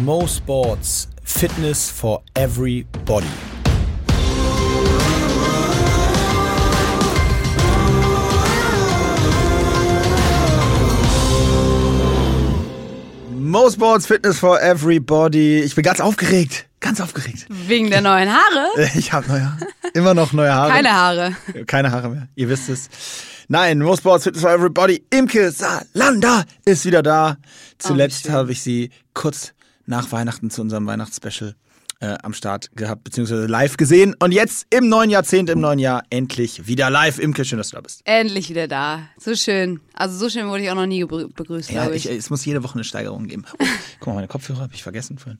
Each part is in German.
Mo Sports Fitness for Everybody. Mo Sports Fitness for Everybody. Ich bin ganz aufgeregt. Ganz aufgeregt. Wegen der neuen Haare? Ich habe neue Haare. Immer noch neue Haare. Keine Haare. Keine Haare mehr. Ihr wisst es. Nein, Mo Sports Fitness for Everybody. Imke Salanda ist wieder da. Zuletzt schön. habe ich sie kurz nach Weihnachten zu unserem Weihnachtsspecial äh, am Start gehabt, beziehungsweise live gesehen. Und jetzt im neuen Jahrzehnt, im neuen Jahr, endlich wieder live. Imke, schön, dass du da bist. Endlich wieder da. So schön. Also so schön wurde ich auch noch nie begrüßt, Ja, glaube ich, ich. es muss jede Woche eine Steigerung geben. Oh, guck mal, meine Kopfhörer habe ich vergessen vorhin.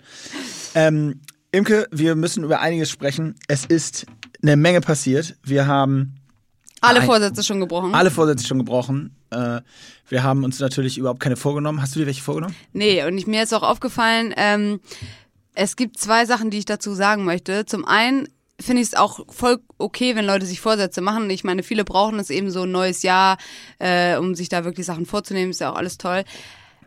Ähm, Imke, wir müssen über einiges sprechen. Es ist eine Menge passiert. Wir haben Alle. Vorsätze schon gebrochen? alle Vorsätze schon gebrochen. Äh, wir haben uns natürlich überhaupt keine vorgenommen. Hast du dir welche vorgenommen? Nee, und ich, mir ist auch aufgefallen, ähm, es gibt zwei Sachen, die ich dazu sagen möchte. Zum einen finde ich es auch voll okay, wenn Leute sich Vorsätze machen. Ich meine, viele brauchen es eben so ein neues Jahr, äh, um sich da wirklich Sachen vorzunehmen. Ist ja auch alles toll.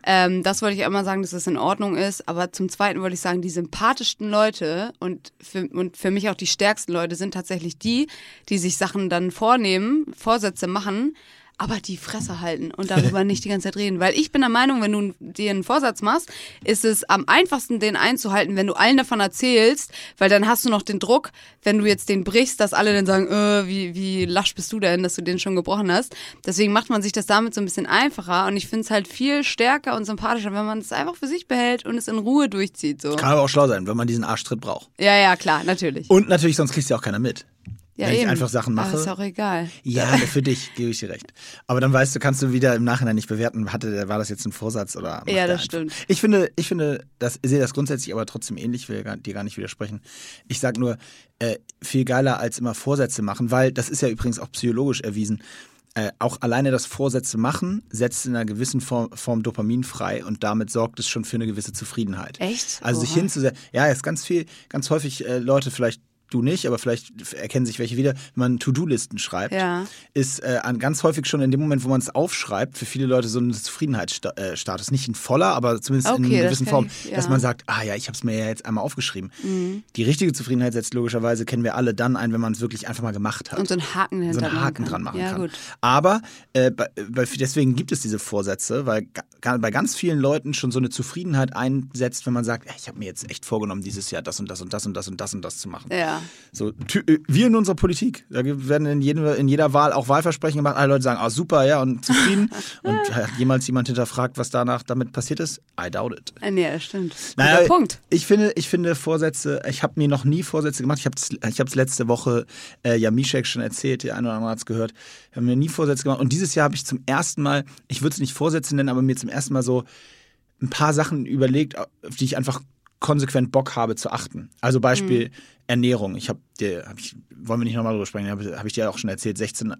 Ähm, das wollte ich einmal sagen, dass das in Ordnung ist. Aber zum Zweiten wollte ich sagen, die sympathischsten Leute und für, und für mich auch die stärksten Leute sind tatsächlich die, die sich Sachen dann vornehmen, Vorsätze machen, aber die Fresse halten und darüber nicht die ganze Zeit reden. Weil ich bin der Meinung, wenn du dir einen Vorsatz machst, ist es am einfachsten, den einzuhalten, wenn du allen davon erzählst, weil dann hast du noch den Druck, wenn du jetzt den brichst, dass alle dann sagen, äh, wie, wie lasch bist du denn, dass du den schon gebrochen hast. Deswegen macht man sich das damit so ein bisschen einfacher und ich finde es halt viel stärker und sympathischer, wenn man es einfach für sich behält und es in Ruhe durchzieht. So. Kann aber auch schlau sein, wenn man diesen Arschtritt braucht. Ja, ja, klar, natürlich. Und natürlich, sonst kriegst du ja auch keiner mit. Ja, wenn ich eben. einfach Sachen mache. Aber ist auch egal. Ja, für dich gebe ich dir recht. Aber dann weißt du, kannst du wieder im Nachhinein nicht bewerten, hatte war das jetzt ein Vorsatz oder Ja, das stimmt. Ich finde, ich finde, das ich sehe das grundsätzlich aber trotzdem ähnlich, will dir gar nicht widersprechen. Ich sag nur, äh, viel geiler als immer Vorsätze machen, weil das ist ja übrigens auch psychologisch erwiesen. Äh, auch alleine das Vorsätze machen setzt in einer gewissen Form, Form Dopamin frei und damit sorgt es schon für eine gewisse Zufriedenheit. Echt? Also sich Oha. hinzusetzen, ja, ist ganz viel, ganz häufig äh, Leute vielleicht du nicht, aber vielleicht erkennen sich welche wieder, wenn man To-Do-Listen schreibt, Ja. ist äh, an ganz häufig schon in dem Moment, wo man es aufschreibt, für viele Leute so ein Zufriedenheitsstatus. Nicht ein voller, aber zumindest in Okay, einer das gewissen Form, ich- ja. dass man sagt, ah ja, ich habe es mir ja jetzt einmal aufgeschrieben. Die richtige Zufriedenheit setzt logischerweise, kennen wir alle dann ein, wenn man es wirklich einfach mal gemacht hat Und so einen Haken so einen Haken dran machen ja, kann. Gut. Aber äh, bei, deswegen gibt es diese Vorsätze, weil bei ganz vielen Leuten schon so eine Zufriedenheit einsetzt, wenn man sagt, ich habe mir jetzt echt vorgenommen, dieses Jahr das und das und das und das und das und das zu machen. Ja. So, äh, wir in unserer Politik, da werden in, jedem, in jeder Wahl auch Wahlversprechen gemacht. Alle Leute sagen, ah super, ja, und zufrieden. und hat jemals jemand hinterfragt, was danach damit passiert ist? I doubt it. Äh, Nee, stimmt. Naja, Guter Punkt. Ich finde, ich finde Vorsätze, ich habe mir noch nie Vorsätze gemacht. Ich habe es ich hab's letzte Woche äh, ja Mishek schon erzählt, der eine oder andere hat es gehört. Ich habe mir nie Vorsätze gemacht. Und dieses Jahr habe ich zum ersten Mal, ich würde es nicht Vorsätze nennen, aber mir zum ersten Mal so ein paar Sachen überlegt, auf die ich einfach konsequent Bock habe zu achten. Also Beispiel Ernährung. Ich habe dir, hab ich, wollen wir nicht nochmal drüber sprechen, habe hab ich dir auch schon erzählt, 16,8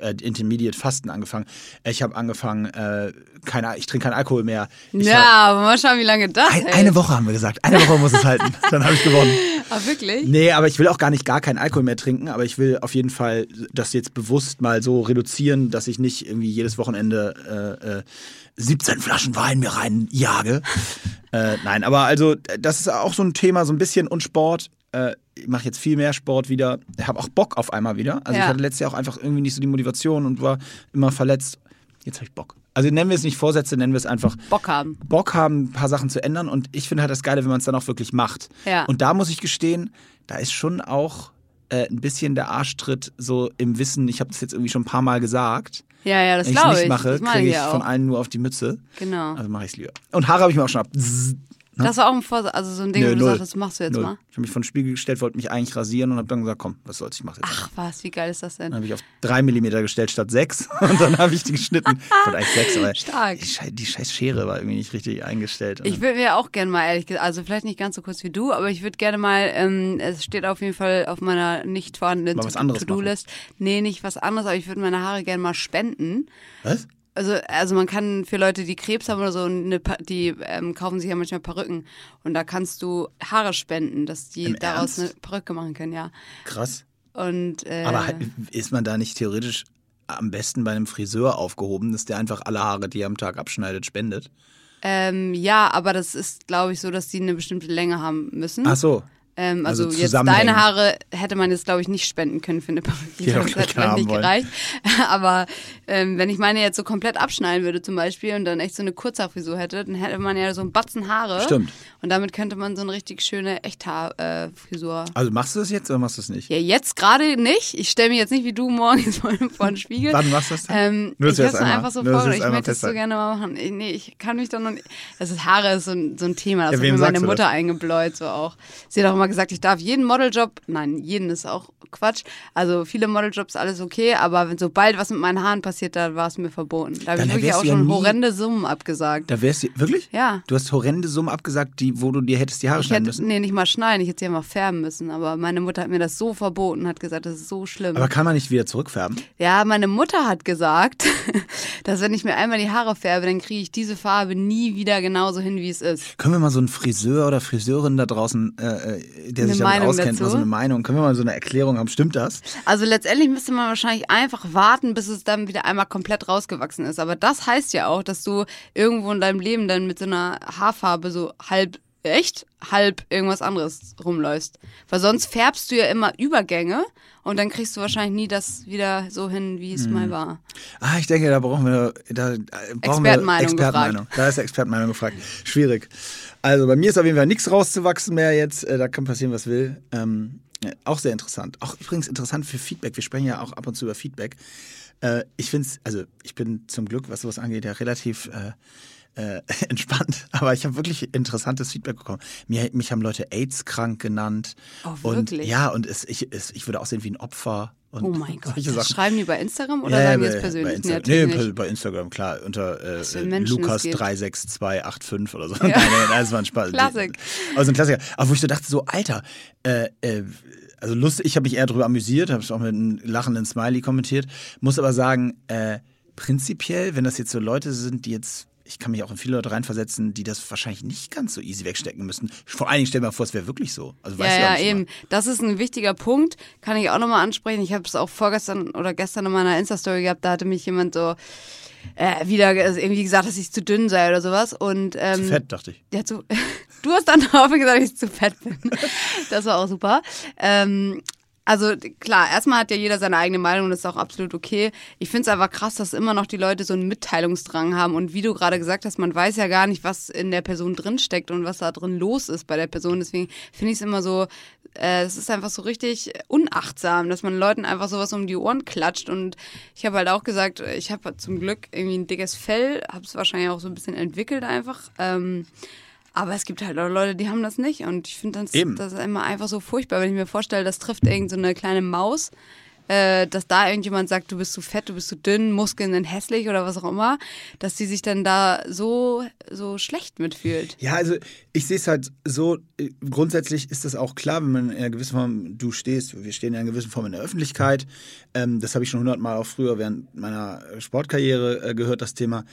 äh, Intermediate Fasten angefangen. Ich habe angefangen, äh, keine, ich trinke keinen Alkohol mehr. Ich hab- Ja, aber mal schauen, wie lange das ein, eine Woche haben wir gesagt. Eine Woche muss es halten. Dann habe ich gewonnen. Ah, wirklich? Nee, aber ich will auch gar nicht gar keinen Alkohol mehr trinken, aber ich will auf jeden Fall das jetzt bewusst mal so reduzieren, dass ich nicht irgendwie jedes Wochenende äh, äh, 17 Flaschen Wein mir reinjage. äh, nein, aber also das ist auch so ein Thema, so ein bisschen und Sport. Äh, ich mache jetzt viel mehr Sport wieder. Ich habe auch Bock auf einmal wieder. Also Ja. ich hatte letztes Jahr auch einfach irgendwie nicht so die Motivation und war immer verletzt. Jetzt habe ich Bock. Also nennen wir es nicht Vorsätze, nennen wir es einfach Bock haben. Bock haben, ein paar Sachen zu ändern. Und ich finde halt das Geile, wenn man es dann auch wirklich macht. Ja. Und da muss ich gestehen, da ist schon auch äh, ein bisschen der Arschtritt so im Wissen, ich habe das jetzt irgendwie schon ein paar Mal gesagt. Ja, ja, das Wenn ich es glaube nicht ich. mache, kriege ich ich von allen nur auf die Mütze. Genau. Also mache ich es lieber. Und Haare habe ich mir auch schon ab. Zzz. Das war auch ein Vorsatz, also so ein Ding, Nö, wo du null. sagst, das machst du jetzt Null. mal. Ich habe mich vor den Spiegel gestellt, wollte mich eigentlich rasieren und habe dann gesagt, komm, was soll's, ich mache jetzt. Ach was, wie geil ist das denn? Dann habe ich auf drei Millimeter gestellt statt sechs und dann habe ich die geschnitten. Ich wollte eigentlich sechs, aber Stark. Die, scheiß, die scheiß Schere war irgendwie nicht richtig eingestellt. Ich würde mir auch gerne mal, ehrlich gesagt, also vielleicht nicht ganz so kurz wie du, aber ich würde gerne mal, ähm, es steht auf jeden Fall auf meiner nicht vorhandenen Mal To-Do-List. Nee, nicht was anderes, aber ich würde meine Haare gerne mal spenden. Was? Also, also man kann für Leute, die Krebs haben oder so, eine, die ähm, kaufen sich ja manchmal Perücken und da kannst du Haare spenden, dass die Im daraus Ernst? eine Perücke machen können, ja. Krass. Und äh, Aber ist man da nicht theoretisch am besten bei einem Friseur aufgehoben, dass der einfach alle Haare, die er am Tag abschneidet, spendet? Ähm, ja, aber das ist, glaube ich, so, dass die eine bestimmte Länge haben müssen. Ach so. Ähm, also, Also jetzt deine Haare hätte man jetzt, glaube ich, nicht spenden können für eine Perücke. Das hätte vielleicht nicht wollen. gereicht. Aber ähm, wenn ich meine jetzt so komplett abschneiden würde zum Beispiel und dann echt so eine Kurzhaarfrisur hätte, dann hätte man ja so einen Batzen Haare. Stimmt. Und damit könnte man so eine richtig schöne Echthaarfrisur. Also machst du das jetzt oder machst du es nicht? ja, jetzt gerade nicht. Ich stelle mich jetzt nicht wie du morgens vor, vor den Spiegel. Wann machst du das denn? Ähm, ich habe das es einfach so vor, das ich möchte es so gerne mal machen. Ich- Nee, ich kann mich doch noch nicht. Das ist Haare ist so ein, so ein Thema, das Ja, hat mir meine Mutter das? eingebläut, so auch. Sie hat auch immer gesagt, ich darf jeden Modeljob, nein, jeden ist auch Quatsch. Also viele Modeljobs, alles okay, aber wenn, sobald was mit meinen Haaren passiert, da war es mir verboten. Da habe ich wirklich auch ja schon nie- horrende Summen abgesagt. Da wärst du, wirklich? Ja. Du hast horrende Summen abgesagt, die, wo du dir hättest die Haare Ich schneiden hätte, müssen. nee, nicht mal schneiden, ich hätte sie einfach färben müssen. Aber meine Mutter hat mir das so verboten, hat gesagt, das ist so schlimm. Aber kann man nicht wieder zurückfärben? Ja, meine Mutter hat gesagt, dass wenn ich mir einmal die Haare färbe, dann kriege ich diese Farbe nie wieder genauso hin, wie es ist. Können wir mal so einen Friseur oder Friseurin da draußen, äh, äh, der Eine sich damit Meinung auskennt, mal dazu? so eine Meinung, können wir mal so eine Erklärung haben? Stimmt das? Also letztendlich müsste man wahrscheinlich einfach warten, bis es dann wieder einmal komplett rausgewachsen ist. Aber das heißt ja auch, dass du irgendwo in deinem Leben dann mit so einer Haarfarbe so halb echt, halb irgendwas anderes rumläufst. Weil sonst färbst du ja immer Übergänge und dann kriegst du wahrscheinlich nie das wieder so hin, wie es Mhm. mal war. Ah, ich denke, da brauchen wir, da brauchen Expertenmeinung wir Expertenmeinung. Da ist Expertenmeinung gefragt. Schwierig. Also bei mir ist auf jeden Fall nichts rauszuwachsen mehr jetzt. Äh, Da kann passieren, was will. Ähm, äh, auch sehr interessant. Auch übrigens interessant für Feedback. Wir sprechen ja auch ab und zu über Feedback. Äh, ich finde es, also ich bin zum Glück, was sowas angeht, ja relativ äh, äh, entspannt. Aber ich habe wirklich interessantes Feedback bekommen. Mir, mich haben Leute AIDS-krank genannt. Oh, und wirklich? ja, und es, ich, es, ich würde aussehen wie ein Opfer. Und Oh mein Gott. Das schreiben die bei Instagram oder Ja, sagen die es persönlich? Bei Instagram. Nee, bei, Instagram, klar. Unter äh, für äh, Menschen es Lukas gibt. 36285 oder so. Nein, nein, nein, das war ein Spaß. Klassik. Also ein Klassiker. Aber wo ich so dachte, so, Alter, äh, äh, also lustig, ich habe mich eher darüber amüsiert, habe es auch mit einem lachenden Smiley kommentiert. Muss aber sagen, äh, prinzipiell, wenn das jetzt so Leute sind, die jetzt ich kann mich auch in viele Leute reinversetzen, die das wahrscheinlich nicht ganz so easy wegstecken müssen. Vor allen Dingen stell dir mal vor, es wäre wirklich so. Also Ja, weißt du ja, nicht eben. immer. Das ist ein wichtiger Punkt. Kann ich auch nochmal ansprechen. Ich habe es auch vorgestern oder gestern in meiner Insta-Story gehabt. Da hatte mich jemand so äh, wieder also irgendwie gesagt, dass ich zu dünn sei oder sowas. Und, ähm, Zu fett, dachte ich. Ja, zu, du hast dann darauf gesagt, dass ich zu fett bin. Das war auch super. Ähm, also klar, erstmal hat ja jeder seine eigene Meinung und das ist auch absolut okay. Ich finde es einfach krass, dass immer noch die Leute so einen Mitteilungsdrang haben und wie du gerade gesagt hast, man weiß ja gar nicht, was in der Person drinsteckt und was da drin los ist bei der Person. Deswegen finde ich es immer so, äh, es ist einfach so richtig unachtsam, dass man Leuten einfach sowas um die Ohren klatscht und ich habe halt auch gesagt, ich habe zum Glück irgendwie ein dickes Fell, habe es wahrscheinlich auch so ein bisschen entwickelt einfach. Ähm, aber es gibt halt auch Leute, die haben das nicht. Und ich finde das, Eben. das ist immer einfach so furchtbar, wenn ich mir vorstelle, das trifft irgend so eine kleine Maus, äh, dass da irgendjemand sagt, du bist zu fett, du bist zu dünn, Muskeln sind hässlich oder was auch immer, dass die sich dann da so, so schlecht mitfühlt. Ja, also ich sehe es halt so, äh, grundsätzlich ist das auch klar, wenn man in einer gewissen Form, du stehst, wir stehen in einer gewissen Form in der Öffentlichkeit. Ähm, das habe ich schon hundertmal auch früher während meiner Sportkarriere äh, gehört, das Thema.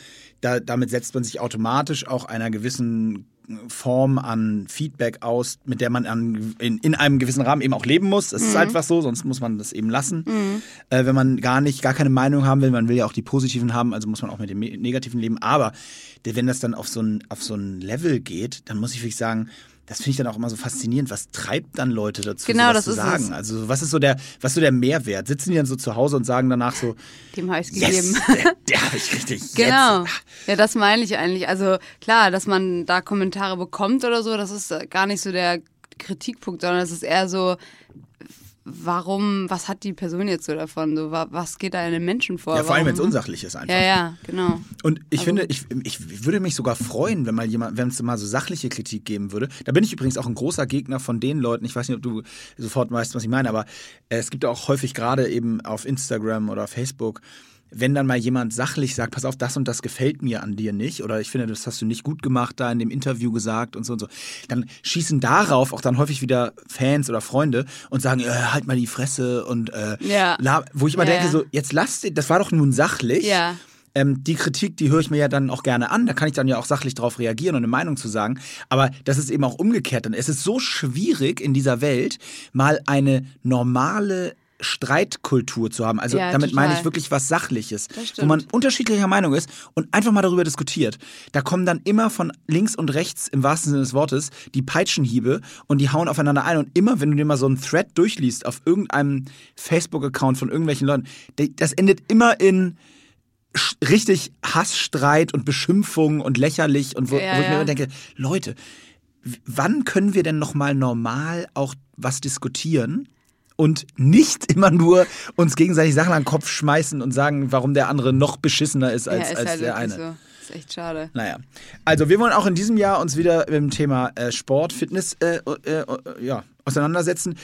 Da, damit setzt man sich automatisch auch einer gewissen Form an Feedback aus, mit der man an, in, in einem gewissen Rahmen eben auch leben muss. Es ist einfach so, sonst muss man das eben lassen. Äh, wenn man gar nicht, gar keine Meinung haben will, man will ja auch die positiven haben, also muss man auch mit dem negativen leben. Aber wenn das dann auf so ein, auf so ein Level geht, dann muss ich wirklich sagen, das finde ich dann auch immer so faszinierend. Was treibt dann Leute dazu, Genau, das zu ist sagen? es. Also was ist so der, was so der Mehrwert? Sitzen die dann so zu Hause und sagen danach so, Dem habe ich yes, gegeben. der, der habe ich richtig. Genau. Jetzt. Ja, das meine ich eigentlich. Also klar, dass man da Kommentare bekommt oder so, das ist gar nicht so der Kritikpunkt, sondern es ist eher so, warum, was hat die Person jetzt so davon? So, wa- was geht da in den Menschen vor? Ja, vor allem, wenn es unsachlich ist einfach. Ja, ja, genau. Und ich Also- finde, ich, ich würde mich sogar freuen, wenn mal jemand, wenn es mal so sachliche Kritik geben würde. Da bin ich übrigens auch ein großer Gegner von den Leuten. Ich weiß nicht, ob du sofort weißt, was ich meine, aber es gibt auch häufig gerade eben auf Instagram oder Facebook, wenn dann mal jemand sachlich sagt, pass auf, das und das gefällt mir an dir nicht oder ich finde, das hast du nicht gut gemacht da in dem Interview gesagt und so und so, dann schießen darauf auch dann häufig wieder Fans oder Freunde und sagen, äh, halt mal die Fresse und äh, Ja. wo ich immer Ja, denke, so, jetzt lass den, das war doch nun sachlich. Ja. Ähm, die Kritik, die höre ich mir ja dann auch gerne an. Da kann ich dann ja auch sachlich drauf reagieren und eine Meinung zu sagen. Aber das ist eben auch umgekehrt. Denn es ist so schwierig in dieser Welt, mal eine normale Streitkultur zu haben. Also Ja, damit meine ich total. wirklich was Sachliches, wo man unterschiedlicher Meinung ist und einfach mal darüber diskutiert. Da kommen dann immer von links und rechts im wahrsten Sinne des Wortes die Peitschenhiebe und die hauen aufeinander ein. Und immer, wenn du dir mal so einen Thread durchliest auf irgendeinem Facebook-Account von irgendwelchen Leuten, das endet immer in richtig Hassstreit und Beschimpfung und lächerlich und wo, Ja, wo ich mir ja. immer denke, Leute, wann können wir denn noch mal normal auch was diskutieren und nicht immer nur uns gegenseitig Sachen an den Kopf schmeißen und sagen, warum der andere noch beschissener ist als, ja, ist als halt der eine. so. Ist echt schade. Naja, also wir wollen auch in diesem Jahr uns wieder mit dem Thema äh, Sport, Fitness äh, äh, äh, ja, auseinandersetzen.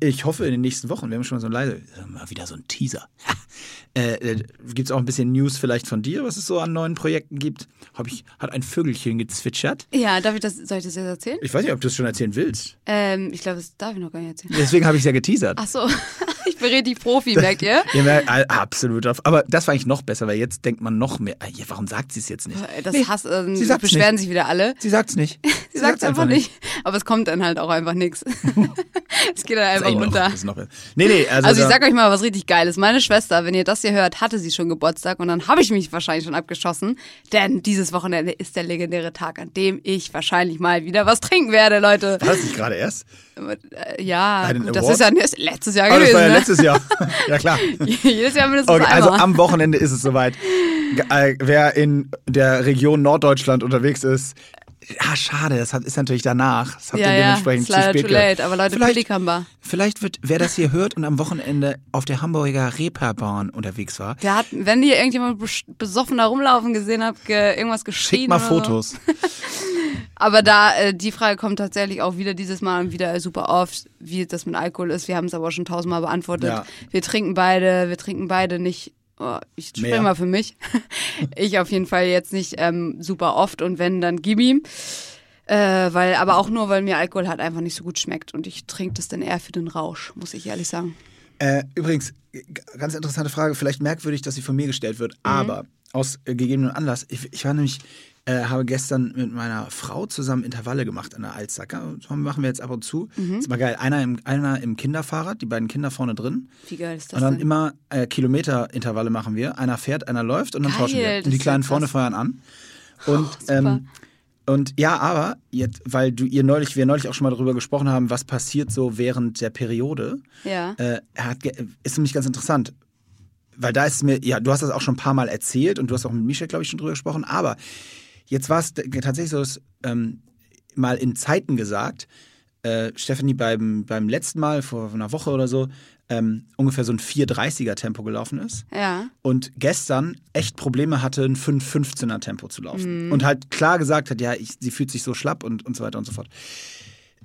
Ich hoffe in den nächsten Wochen, wir haben schon mal so leise, mal wieder so ein Teaser. äh, äh, gibt es auch ein bisschen News vielleicht von dir, was es so an neuen Projekten gibt? Hab ich, hat ein Vögelchen gezwitschert? Ja, darf ich das, soll ich das jetzt erzählen? Ich weiß nicht, ob du es schon erzählen willst. Ähm, ich glaube, das darf ich noch gar nicht erzählen. Deswegen habe ich es ja geteasert. Ach so, ich bin richtig Profi, merkt ihr? Ja, mer- äh, absolut. auf- Aber das war eigentlich noch besser, weil jetzt denkt man noch mehr. äh, warum sagt sie es jetzt nicht? Das Nee, Hass, ähm, sie beschweren nicht. sich wieder alle. Sie sagt's nicht. Sie sagt es einfach nicht. Aber es kommt dann halt auch einfach nichts. es geht dann Das einfach eigentlich noch, unter. das ist noch, nee, nee, also, Also ich sag euch mal was richtig Geiles. Meine Schwester, wenn ihr das hier hört, hatte sie schon Geburtstag und dann habe ich mich wahrscheinlich schon abgeschossen. Denn dieses Wochenende ist der legendäre Tag, an dem ich wahrscheinlich mal wieder was trinken werde, Leute. war das nicht gerade erst? Äh, Ja, gut, das ist ja letztes Jahr Aber das gewesen. war ja ne? letztes Jahr. ja, klar. Jedes Jahr mindestens Okay, also einmal. am Wochenende ist es soweit. Äh, Wer in der Region Norddeutschland unterwegs ist, ah, schade, das ist natürlich danach. Das habt ja, ihr ja, dementsprechend ist leider zu spät too late. Aber Leute, Vielleicht-. Vielleicht wird, wer das hier hört und am Wochenende auf der Hamburger Reeperbahn unterwegs war, Der hat, wenn ihr irgendjemand bes- besoffen da rumlaufen gesehen habt, ge irgendwas geschrien. schickt mal Fotos. So. Aber da, äh, die Frage kommt tatsächlich auch wieder dieses Mal und wieder super oft, wie das mit Alkohol ist. Wir haben es aber schon tausendmal beantwortet. Ja. Wir trinken beide, wir trinken beide nicht. Oh, ich spreche mal für mich. ich auf jeden Fall jetzt nicht ähm, super oft und wenn, dann gib ihm. Äh, weil, aber auch nur, weil mir Alkohol halt einfach nicht so gut schmeckt und ich trinke das dann eher für den Rausch, muss ich ehrlich sagen. Äh, übrigens, ganz interessante Frage, vielleicht merkwürdig, dass sie von mir gestellt wird, Mhm. aber aus äh, gegebenem Anlass. Ich, ich war nämlich, äh, habe gestern mit meiner Frau zusammen Intervalle gemacht an der Alster. Das machen wir jetzt ab und zu. Mhm. Ist mal geil. Einer im, einer im Kinderfahrrad, die beiden Kinder vorne drin. Wie geil ist das Und dann denn? immer äh, Kilometerintervalle machen wir. Einer fährt, einer läuft und dann Geil, tauschen wir. Und die Kleinen vorne feuern an. Und, super. ähm, und ja, aber jetzt, weil du ihr neulich, wir neulich auch schon mal darüber gesprochen haben, was passiert so während der Periode. ja. Äh, hat, ist nämlich ganz interessant. Weil da ist mir, ja, du hast das auch schon ein paar Mal erzählt und du hast auch mit Michel, glaube ich, schon drüber gesprochen, aber jetzt war es tatsächlich so, dass ähm, mal in Zeiten gesagt, äh, Stephanie beim, beim letzten Mal, vor einer Woche oder so, ähm, ungefähr so ein 4,30er Tempo gelaufen ist ja. und gestern echt Probleme hatte, ein 5,15er Tempo zu laufen. Mhm. Und halt klar gesagt hat, ja, ich, sie fühlt sich so schlapp und, und so weiter und so fort.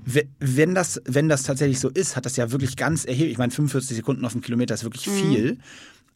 We- Wenn das, wenn das tatsächlich so ist, hat das ja wirklich ganz erheblich, ich meine, 45 Sekunden auf einen Kilometer ist wirklich viel.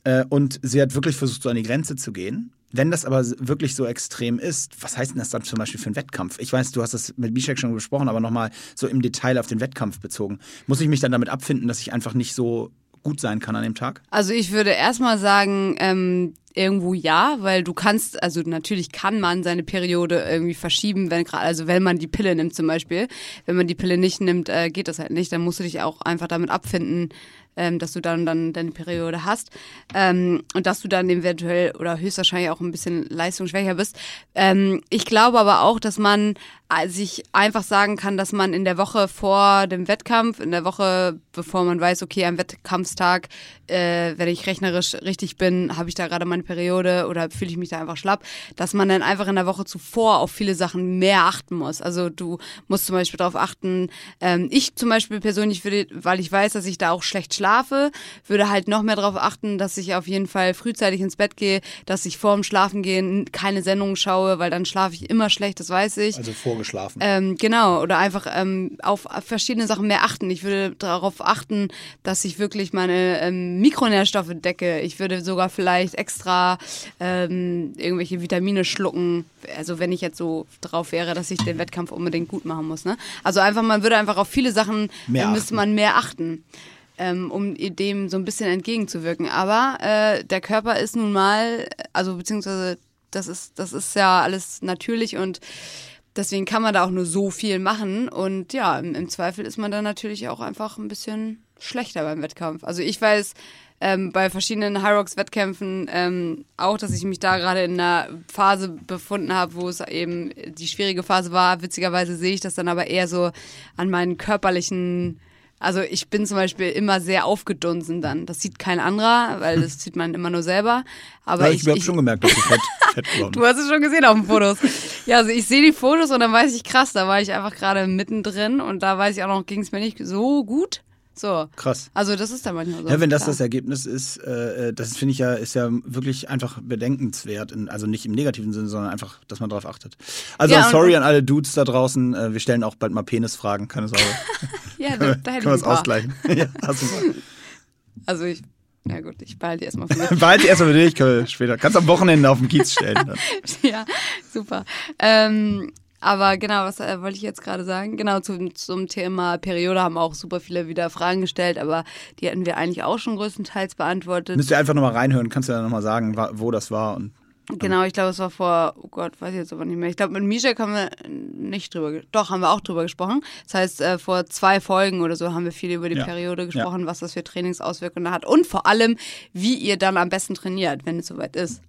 Äh, und sie hat wirklich versucht, so an die Grenze zu gehen. Wenn das aber wirklich so extrem ist, was heißt denn das dann zum Beispiel für einen Wettkampf? Ich weiß, du hast das mit Bishek schon besprochen, aber nochmal so im Detail auf den Wettkampf bezogen. Muss ich mich dann damit abfinden, dass ich einfach nicht so gut sein kann an dem Tag? Also ich würde erstmal sagen, ähm, irgendwo ja, weil du kannst, also natürlich kann man seine Periode irgendwie verschieben, wenn gerade, also wenn man die Pille nimmt zum Beispiel. Wenn man die Pille nicht nimmt, äh, geht das halt nicht. Dann musst du dich auch einfach damit abfinden, ähm, dass du dann dann deine Periode hast ähm, und dass du dann eventuell oder höchstwahrscheinlich auch ein bisschen leistungsschwächer bist. Ähm, ich glaube aber auch, dass man äh, sich einfach sagen kann, dass man in der Woche vor dem Wettkampf, in der Woche, bevor man weiß, okay, am Wettkampfstag, äh, wenn ich rechnerisch richtig bin, habe ich da gerade meine Periode oder fühle ich mich da einfach schlapp, dass man dann einfach in der Woche zuvor auf viele Sachen mehr achten muss. Also du musst zum Beispiel darauf achten, ähm, ich zum Beispiel persönlich würde, weil ich weiß, dass ich da auch schlecht schlafe, würde halt noch mehr darauf achten, dass ich auf jeden Fall frühzeitig ins Bett gehe, dass ich vorm Schlafengehen keine Sendungen schaue, weil dann schlafe ich immer schlecht, das weiß ich. Also vorgeschlafen. Ähm, genau, oder einfach ähm, auf verschiedene Sachen mehr achten. Ich würde darauf achten, dass ich wirklich meine ähm, Mikronährstoffe decke. Ich würde sogar vielleicht extra ähm, irgendwelche Vitamine schlucken. Also wenn ich jetzt so drauf wäre, dass ich den Wettkampf unbedingt gut machen muss. Ne? Also einfach, man würde einfach auf viele Sachen Mehr müsste achten. man mehr achten. Ähm, um dem so ein bisschen entgegenzuwirken. Aber äh, der Körper ist nun mal, also beziehungsweise das ist, das ist ja alles natürlich und Deswegen kann man da auch nur so viel machen. Und ja, im, im Zweifel ist man dann natürlich auch einfach ein bisschen schlechter beim Wettkampf. Also ich weiß ähm, bei verschiedenen High Rocks Wettkämpfen ähm, auch, dass ich mich da gerade in einer Phase befunden habe, wo es eben die schwierige Phase war. Witzigerweise sehe ich das dann aber eher so an meinen körperlichen also ich bin zum Beispiel immer sehr aufgedunsen dann. Das sieht kein anderer, weil das sieht man immer nur selber. Aber ja, ich, ich habe ich, schon gemerkt, dass du fett, fett geworden Du hast es schon gesehen auf den Fotos. Ja, also ich sehe die Fotos und dann weiß ich krass, da war ich einfach gerade mittendrin und da weiß ich auch noch, ging es mir nicht so gut. So. Krass. Also das ist dann manchmal so. Ja, wenn das klar. das Ergebnis ist, äh, das finde ich ja, ist ja wirklich einfach bedenkenswert. In, also nicht im negativen Sinne, sondern einfach, dass man darauf achtet. Also Ja, sorry an alle Dudes da draußen. Äh, wir stellen auch bald mal Penisfragen, keine Sorge. Ja, da, da hätte Können wir es ausgleichen. ja, hast du. Also ich, na gut, ich behalte die erstmal für mich. Behalte die erstmal für dich, können wir später. Kannst am Wochenende auf den Kiez stellen. Dann. ja, super. Ähm, aber genau, was äh, wollte ich jetzt gerade sagen? Genau, zum, zum Thema Periode haben auch super viele wieder Fragen gestellt, aber die hätten wir eigentlich auch schon größtenteils beantwortet. Müsst ihr einfach nochmal reinhören, kannst du ja nochmal sagen, wo das war. Und Genau, ich glaube, es war vor, oh Gott, weiß ich jetzt aber nicht mehr. Ich glaube, mit Mishak haben wir nicht drüber, doch, haben wir auch drüber gesprochen. Das heißt, äh, vor zwei Folgen oder so haben wir viel über die Ja. Periode gesprochen, was das für Trainingsauswirkungen hat und vor allem, wie ihr dann am besten trainiert, wenn es soweit ist.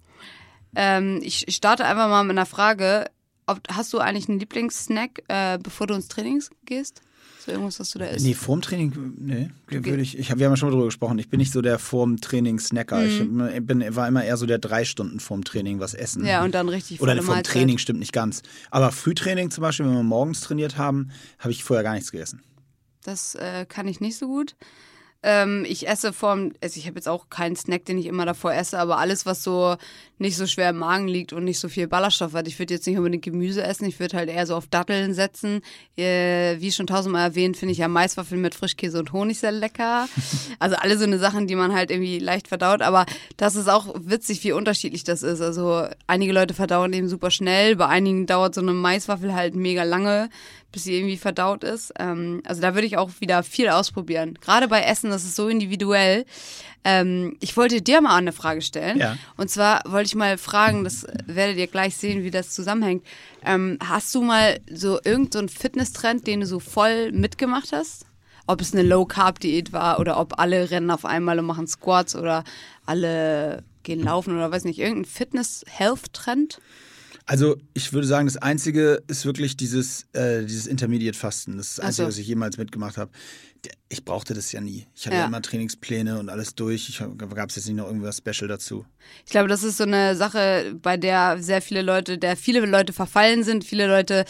Ähm, ich starte einfach mal mit einer Frage. Hast du eigentlich einen Lieblingssnack, äh, bevor du ins Training gehst? So irgendwas, was du da isst? Nee, vorm Training, nee, würde ich, ich hab, wir haben ja schon mal drüber gesprochen, ich bin nicht so der vorm Training Snacker. Ich bin, war immer eher so der drei Stunden vorm Training was essen. Mhm. Ja, und dann richtig Oder vom Mahlzeit. Training stimmt nicht ganz. Aber Frühtraining zum Beispiel, wenn wir morgens trainiert haben, habe ich vorher gar nichts gegessen. Das äh, kann ich nicht so gut. Ähm, ich esse vorm, also ich habe jetzt auch keinen Snack, den ich immer davor esse, aber alles, was so nicht so schwer im Magen liegt und nicht so viel Ballaststoff hat. Ich würde jetzt nicht unbedingt Gemüse essen, ich würde halt eher so auf Datteln setzen. Äh, wie schon tausendmal erwähnt, finde ich ja Maiswaffeln mit Frischkäse und Honig sehr lecker. Also alle so eine Sachen, die man halt irgendwie leicht verdaut, aber das ist auch witzig, wie unterschiedlich das ist. Also einige Leute verdauen eben super schnell, bei einigen dauert so eine Maiswaffel halt mega lange, bis sie irgendwie verdaut ist. Ähm, also da würde ich auch wieder viel ausprobieren. Gerade bei Essen, das ist so individuell. Ähm, ich wollte dir mal eine Frage stellen. Ja. Und zwar wollte ich mal fragen, das werdet ihr gleich sehen, wie das zusammenhängt. Ähm, hast du mal so irgendeinen so Fitnesstrend, den du so voll mitgemacht hast? Ob es eine Low-Carb-Diät war oder ob alle rennen auf einmal und machen Squats oder alle gehen laufen oder weiß nicht, irgendein Fitness-Health-Trend? Also ich würde sagen, das Einzige ist wirklich dieses, äh, dieses Intermediate-Fasten. Das ist das Einzige, so. was ich jemals mitgemacht habe. Ich brauchte das ja nie. Ich hatte Ja. ja immer Trainingspläne und alles durch. Ich gab es jetzt nicht noch irgendwas Special dazu. Ich glaube, das ist so eine Sache, bei der sehr viele Leute, der viele Leute verfallen sind. Viele Leute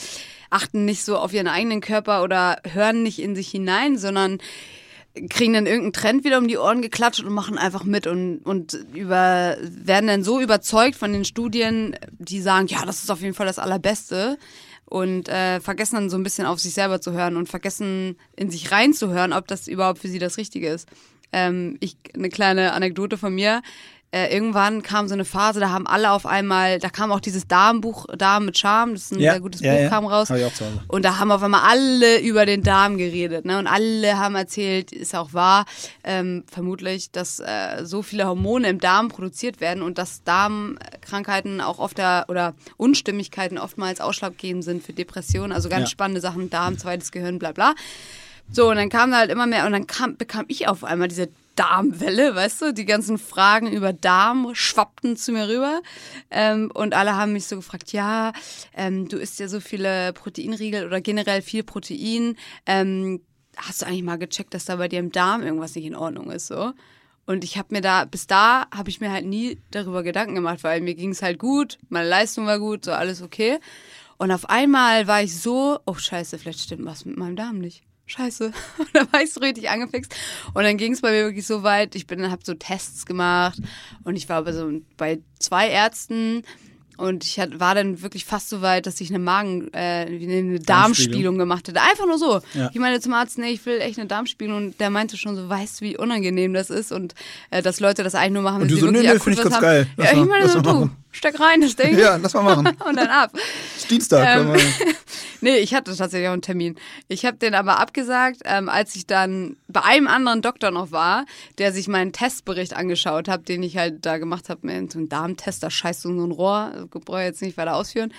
achten nicht so auf ihren eigenen Körper oder hören nicht in sich hinein, sondern kriegen dann irgendeinen Trend wieder um die Ohren geklatscht und machen einfach mit und, und über, werden dann so überzeugt von den Studien, die sagen, ja, das ist auf jeden Fall das Allerbeste und äh, vergessen dann so ein bisschen auf sich selber zu hören und vergessen in sich reinzuhören, ob das überhaupt für sie das Richtige ist. Ähm, ich, eine kleine Anekdote von mir. Äh, irgendwann kam so eine Phase, da haben alle auf einmal, da kam auch dieses Darmbuch, Darm mit Charme, das ist ein sehr gutes Buch, kam raus. Habe ich auch zu Hause. Und da haben auf einmal alle über den Darm geredet, ne? Und alle haben erzählt, ist auch wahr, ähm, vermutlich, dass äh, so viele Hormone im Darm produziert werden und dass Darmkrankheiten auch oft da, oder Unstimmigkeiten oftmals ausschlaggebend sind für Depressionen. Also ganz Ja. spannende Sachen, Darm, zweites Gehirn, bla bla. So, und dann kam da halt immer mehr und dann kam, bekam ich auf einmal diese Darmwelle, weißt du? Die ganzen Fragen über Darm schwappten zu mir rüber. Ähm, und alle haben mich so gefragt, ja, ähm, du isst ja so viele Proteinriegel oder generell viel Protein. Ähm, hast du eigentlich mal gecheckt, dass da bei dir im Darm irgendwas nicht in Ordnung ist, so? Und ich habe mir da, bis da habe ich mir halt nie darüber Gedanken gemacht, weil mir ging es halt gut, meine Leistung war gut, so alles okay. Und auf einmal war ich so, oh scheiße, vielleicht stimmt was mit meinem Darm nicht. Scheiße. Und da war ich so richtig angefixt. Und dann ging es bei mir wirklich so weit, ich bin, habe so Tests gemacht und ich war bei so bei zwei Ärzten und ich hat, war dann wirklich fast so weit, dass ich eine Magen, äh, eine Darmspielung gemacht hätte. Einfach nur so. Ja. Ich meine zum Arzt, nee, ich will echt eine Darmspielung und der meinte schon so, weißt du, wie unangenehm das ist und äh, dass Leute das eigentlich nur machen, wenn sie so, wirklich nö, akut ich was ganz haben. geil. Ja, ich meine so, du, machen. Steck rein das Ding. Ja, lass mal machen. und dann ab. Ist Dienstag. Ähm, Nee, ich hatte tatsächlich auch einen Termin. Ich habe den aber abgesagt, ähm, als ich dann bei einem anderen Doktor noch war, der sich meinen Testbericht angeschaut hat, den ich halt da gemacht habe, so ein Darmtest, da scheißt du so ein Rohr, brauche ich jetzt nicht weiter ausführen.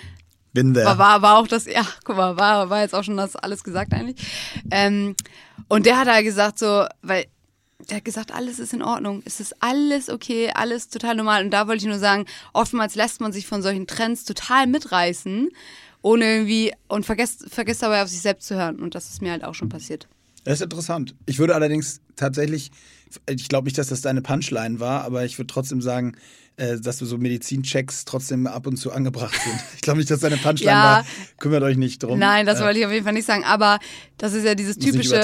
Bin there. War, war, war auch das, ja, guck mal, war, war jetzt auch schon das alles gesagt eigentlich. Ähm, und der hat halt gesagt so, weil der hat gesagt, alles ist in Ordnung. Es ist alles okay, alles total normal. Und da wollte ich nur sagen, oftmals lässt man sich von solchen Trends total mitreißen, ohne irgendwie und vergisst, vergisst dabei auf sich selbst zu hören. Und das ist mir halt auch schon passiert. Das ist interessant. Ich würde allerdings tatsächlich, ich glaube nicht, dass das deine Punchline war, aber ich würde trotzdem sagen, äh, dass so Medizinchecks trotzdem ab und zu angebracht sind. Ich glaube nicht, dass deine Punchline Ja. war. Kümmert euch nicht drum. Nein, das Äh, wollte ich auf jeden Fall nicht sagen. Aber das ist ja dieses typische.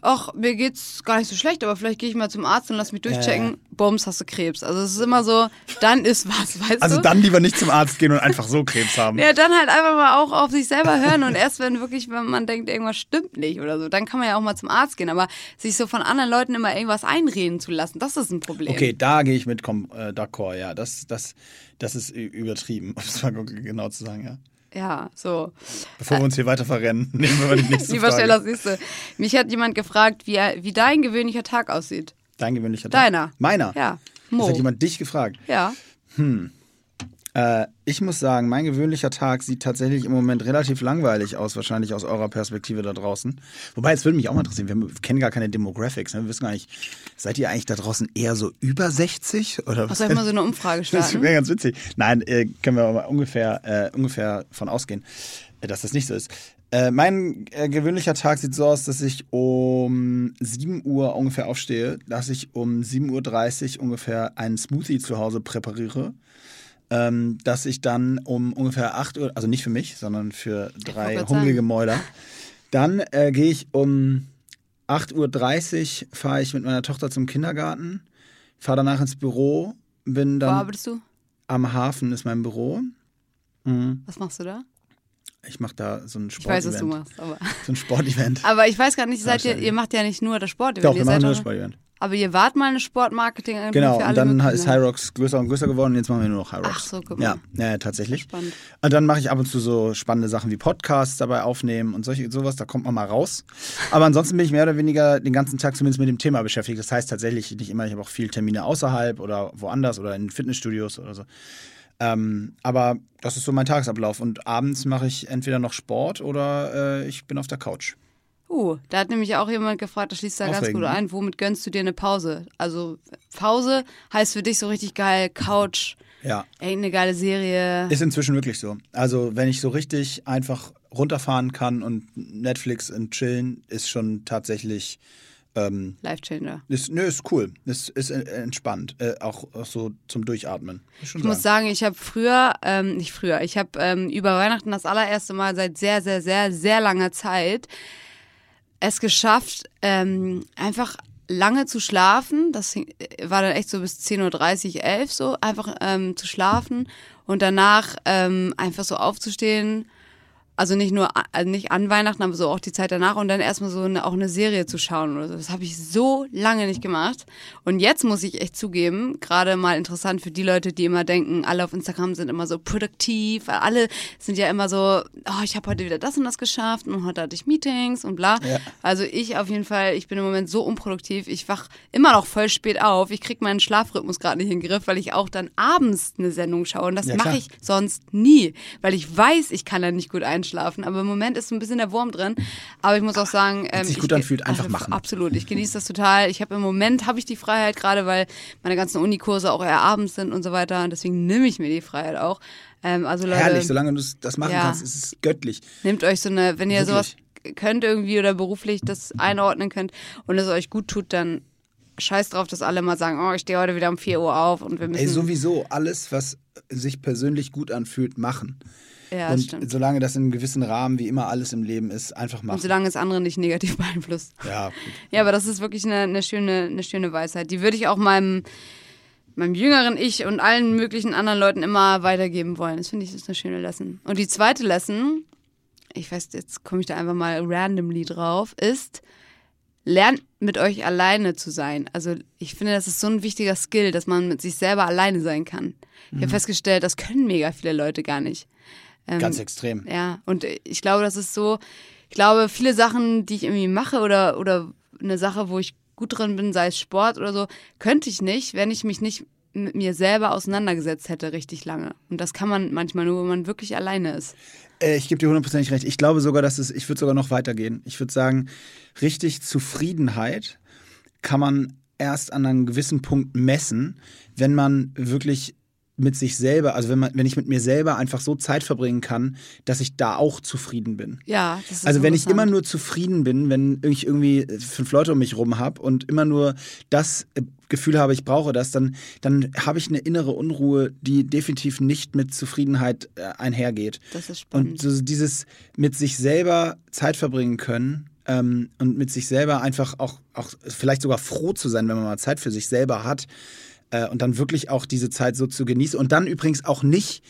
Ach, mir geht's gar nicht so schlecht, aber vielleicht gehe ich mal zum Arzt und lass mich durchchecken. Ja. Bums, hast du Krebs. Also es ist immer so, dann ist was, weißt Also du? dann lieber nicht zum Arzt gehen und einfach so Krebs haben. Ja, dann halt einfach mal auch auf sich selber hören und erst wenn wirklich, wenn man denkt, irgendwas stimmt nicht oder so, dann kann man ja auch mal zum Arzt gehen. Aber sich so von anderen Leuten immer irgendwas einreden zu lassen, das ist ein Problem. Okay, da gehe ich mit komm, äh, d'accord, ja. Das, das, das ist übertrieben, um es mal genau zu sagen, ja. Ja, so. Bevor wir uns hier weiter verrennen, nehmen wir mal die nächste Lieber Frage. Siehst du. Mich hat jemand gefragt, wie, wie dein gewöhnlicher Tag aussieht. Dein gewöhnlicher Tag. Deiner. Meiner. Ja. Das Mo. hat jemand dich gefragt. Ja. Äh, ich muss sagen, mein gewöhnlicher Tag sieht tatsächlich im Moment relativ langweilig aus, wahrscheinlich aus eurer Perspektive da draußen. Wobei, es würde mich auch mal interessieren, wir kennen gar keine Demographics, ne? wir wissen gar nicht, seid ihr eigentlich da draußen eher so über 60? Oder Was soll ich mal so eine Umfrage Das starten? wäre ganz witzig. Nein, äh, können wir mal ungefähr, äh, ungefähr von ausgehen, äh, dass das nicht so ist. Äh, mein äh, gewöhnlicher Tag sieht so aus, dass ich um 7 Uhr ungefähr aufstehe, dass ich um 7.30 Uhr ungefähr einen Smoothie zu Hause präpariere, ähm, dass ich dann um ungefähr 8 Uhr, also nicht für mich, sondern für drei hungrige. Mäuler, dann äh, gehe ich um 8.30 Uhr, fahre ich mit meiner Tochter zum Kindergarten, fahre danach ins Büro, bin Wo dann arbeitest du? am Hafen ist mein Büro. Mhm. Was machst du da? Ich mache da so ein Ich weiß, was du Sportevent. machst, aber. So ein Sportevent. Aber ich weiß gar nicht, seid ihr, ihr macht ja nicht nur das Sportevent. Doch, ihr wir machen nur das Sportevent. Aber ihr wart mal eine Sportmarketing Genau, und dann möglichen, ist ne? Hyrox größer und größer geworden und jetzt machen wir nur noch Hyrox. Ach so, guck mal. Ja, ja, ja, tatsächlich. Spannend. Und dann mache ich ab und zu so spannende Sachen wie Podcasts dabei aufnehmen und solche sowas, da kommt man mal raus. Aber ansonsten bin ich mehr oder weniger den ganzen Tag zumindest mit dem Thema beschäftigt. Das heißt tatsächlich nicht immer, ich habe auch viel Termine außerhalb oder woanders oder in Fitnessstudios oder so. Ähm, aber das ist so mein Tagesablauf. Und abends mache ich entweder noch Sport oder äh, ich bin auf der Couch. Uh, da hat nämlich auch jemand gefragt, das schließt da ganz gut ne? ein, womit gönnst du dir eine Pause? Also Pause heißt für dich so richtig geil, Couch, Ja. irgendeine geile Serie. Ist inzwischen wirklich so. Also, wenn ich so richtig einfach runterfahren kann und Netflix und chillen, ist schon tatsächlich. Ähm, Life Changer. ist, nö, ist cool. Ist, ist entspannt. Äh, auch, auch so zum Durchatmen. Ich, Ich muss sagen, ich habe früher, ähm, nicht früher, ich habe ähm, über Weihnachten das allererste Mal seit sehr, sehr, sehr, sehr langer Zeit es geschafft, ähm, einfach lange zu schlafen. Das hing- war dann echt so bis 10.30 Uhr, 11 so, einfach ähm, zu schlafen und danach ähm, einfach so aufzustehen. Also nicht nur also nicht an Weihnachten, aber so auch die Zeit danach und dann erstmal so eine, auch eine Serie zu schauen oder so. Das habe ich so lange nicht gemacht. Und jetzt muss ich echt zugeben, gerade mal interessant für die Leute, die immer denken, alle auf Instagram sind immer so produktiv, alle sind ja immer so, oh, ich habe heute wieder das und das geschafft und heute hatte ich Meetings und bla. Ja. Also ich auf jeden Fall, ich bin im Moment so unproduktiv. Ich wach immer noch voll spät auf. Ich krieg meinen Schlafrhythmus gerade nicht in den Griff, weil ich auch dann abends eine Sendung schaue. Und das Ja, mache ich sonst nie, weil ich weiß, ich kann dann nicht gut einschlafen. Aber im Moment ist so ein bisschen der Wurm drin. Aber ich muss auch sagen, ähm, sich ich gut anfühlt, einfach also, machen. Absolut, ich genieße das total. Ich habe im Moment habe ich die Freiheit gerade, weil meine ganzen Unikurse auch eher abends sind und so weiter. Und deswegen nehme ich mir die Freiheit auch. Ähm, also Leute, Herrlich, solange du das machen Ja. kannst, ist es göttlich. Nehmt euch so eine, wenn ihr Wirklich. sowas könnt irgendwie oder beruflich das einordnen könnt und es euch gut tut, dann scheiß drauf, dass alle mal sagen, oh, ich stehe heute wieder um 4 Uhr auf und wir müssen. Ey, sowieso alles, was sich persönlich gut anfühlt, machen. Ja, und stimmt. solange das in einem gewissen Rahmen, wie immer alles im Leben ist, einfach Und machen. solange es andere nicht negativ beeinflusst. Ja, gut. Ja, aber das ist wirklich eine, eine, schöne, eine schöne Weisheit. Die würde ich auch meinem, meinem jüngeren Ich und allen möglichen anderen Leuten immer weitergeben wollen. Das finde ich ist eine schöne Lesson. Und die zweite Lesson, ich weiß, jetzt komme ich da einfach mal randomly drauf, ist, lernt mit euch alleine zu sein. Also ich finde, das ist so ein wichtiger Skill, dass man mit sich selber alleine sein kann. Ich habe festgestellt, das können mega viele Leute gar nicht. Ähm, Ganz extrem. ja, und ich glaube, das ist so, ich glaube, viele Sachen, die ich irgendwie mache oder, oder eine Sache, wo ich gut drin bin, sei es Sport oder so, könnte ich nicht, wenn ich mich nicht mit mir selber auseinandergesetzt hätte, richtig lange. Und das kann man manchmal nur, wenn man wirklich alleine ist. Äh, Ich gebe dir hundertprozentig recht. Ich glaube sogar, dass es, ich würde sogar noch weitergehen. Ich würde sagen, richtig Zufriedenheit kann man erst an einem gewissen Punkt messen, wenn man wirklich mit sich selber, also wenn man, wenn ich mit mir selber einfach so Zeit verbringen kann, dass ich da auch zufrieden bin. Ja, das ist Also wenn ich immer nur zufrieden bin, wenn ich irgendwie fünf Leute um mich rum habe und immer nur das äh, Gefühl habe, ich brauche das, dann, dann habe ich eine innere Unruhe, die definitiv nicht mit Zufriedenheit äh, einhergeht. Das ist spannend. Und so dieses mit sich selber Zeit verbringen können ähm, und mit sich selber einfach auch, auch vielleicht sogar froh zu sein, wenn man mal Zeit für sich selber hat äh, und dann wirklich auch diese Zeit so zu genießen und dann übrigens auch nicht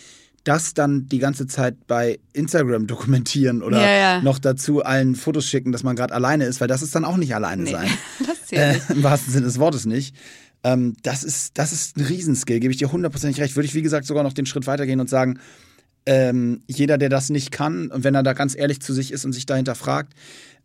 das dann die ganze Zeit bei Instagram dokumentieren oder Ja, ja. noch dazu allen Fotos schicken, dass man gerade alleine ist, weil das ist dann auch nicht alleine Nee, sein. das Äh, nicht. Im wahrsten Sinne des Wortes nicht. Ähm, das, ist, das ist ein Riesenskill, gebe ich dir hundertprozentig recht. Würde ich, wie gesagt, sogar noch den Schritt weitergehen und sagen, ähm, jeder, der das nicht kann, und wenn er da ganz ehrlich zu sich ist und sich dahinter fragt,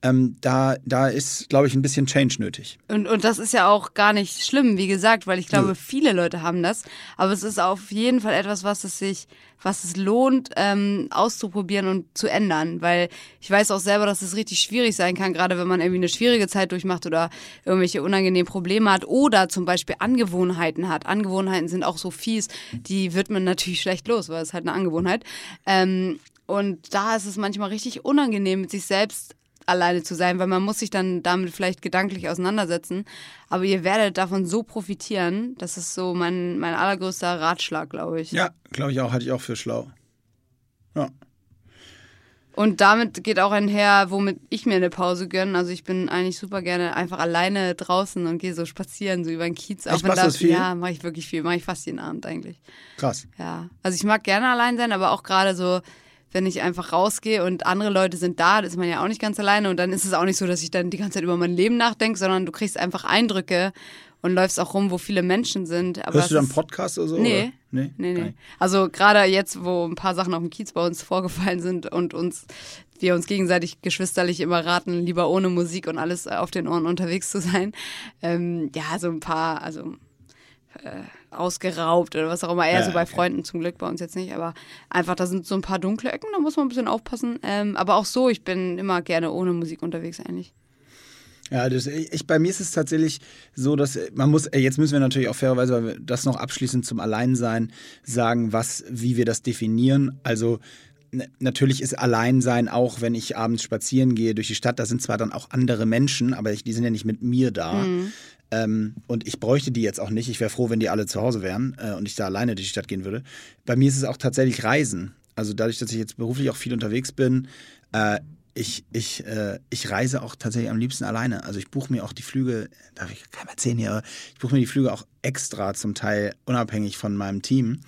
ähm, da, da ist, glaube ich, ein bisschen Change nötig. Und, und das ist ja auch gar nicht schlimm, wie gesagt, weil ich glaube, Nö. viele Leute haben das. Aber es ist auf jeden Fall etwas, was es sich, was es lohnt, ähm, auszuprobieren und zu ändern. Weil ich weiß auch selber, dass es richtig schwierig sein kann, gerade wenn man irgendwie eine schwierige Zeit durchmacht oder irgendwelche unangenehmen Probleme hat oder zum Beispiel Angewohnheiten hat. Angewohnheiten sind auch so fies, die wird man natürlich schlecht los, weil es halt eine Angewohnheit. Ähm, und da ist es manchmal richtig unangenehm, mit sich selbst alleine zu sein, weil man muss sich dann damit vielleicht gedanklich auseinandersetzen. Aber ihr werdet davon so profitieren. Das ist so mein, mein allergrößter Ratschlag, glaube ich. Ja, glaube ich auch, halte ich auch für schlau. Ja. Und damit geht auch einher, womit ich mir eine Pause gönne. Also ich bin eigentlich super gerne einfach alleine draußen und gehe so spazieren, so über den Kiez. Auch wenn machst das viel? Ja, mache ich wirklich viel. Mache ich fast jeden Abend eigentlich. Krass. Ja. Also ich mag gerne allein sein, aber auch gerade so, wenn ich einfach rausgehe und andere Leute sind da, da ist man ja auch nicht ganz alleine. Und dann ist es auch nicht so, dass ich dann die ganze Zeit über mein Leben nachdenke, sondern du kriegst einfach Eindrücke und läufst auch rum, wo viele Menschen sind. Aber Hörst du dann Podcast oder so? Nee. Oder? Nee, Nee, nee. Also gerade jetzt, wo ein paar Sachen auf dem Kiez bei uns vorgefallen sind und uns wir uns gegenseitig geschwisterlich immer raten, lieber ohne Musik und alles auf den Ohren unterwegs zu sein. Ähm, ja, so ein paar, also äh, ausgeraubt oder was auch immer. Eher Ja, so bei okay. Freunden zum Glück, bei uns jetzt nicht. Aber einfach, da sind so ein paar dunkle Ecken, da muss man ein bisschen aufpassen. Ähm, aber auch so, ich bin immer gerne ohne Musik unterwegs eigentlich. Ja, das, ich, bei mir ist es tatsächlich so, dass man muss, äh, jetzt müssen wir natürlich auch fairerweise, weil wir das noch abschließend zum Alleinsein sagen, was, wie wir das definieren. Also natürlich ist Alleinsein auch, wenn ich abends spazieren gehe durch die Stadt, da sind zwar dann auch andere Menschen, aber ich, die sind ja nicht mit mir da. Ähm, und ich bräuchte die jetzt auch nicht. Ich wäre froh, wenn die alle zu Hause wären äh, und ich da alleine durch die Stadt gehen würde. Bei mir ist es auch tatsächlich Reisen. Also dadurch, dass ich jetzt beruflich auch viel unterwegs bin, äh, ich, ich, äh, ich reise auch tatsächlich am liebsten alleine. Also ich buche mir auch die Flüge, darf ich keinem erzählen hier, aber ich buche mir die Flüge auch extra zum Teil unabhängig von meinem Team,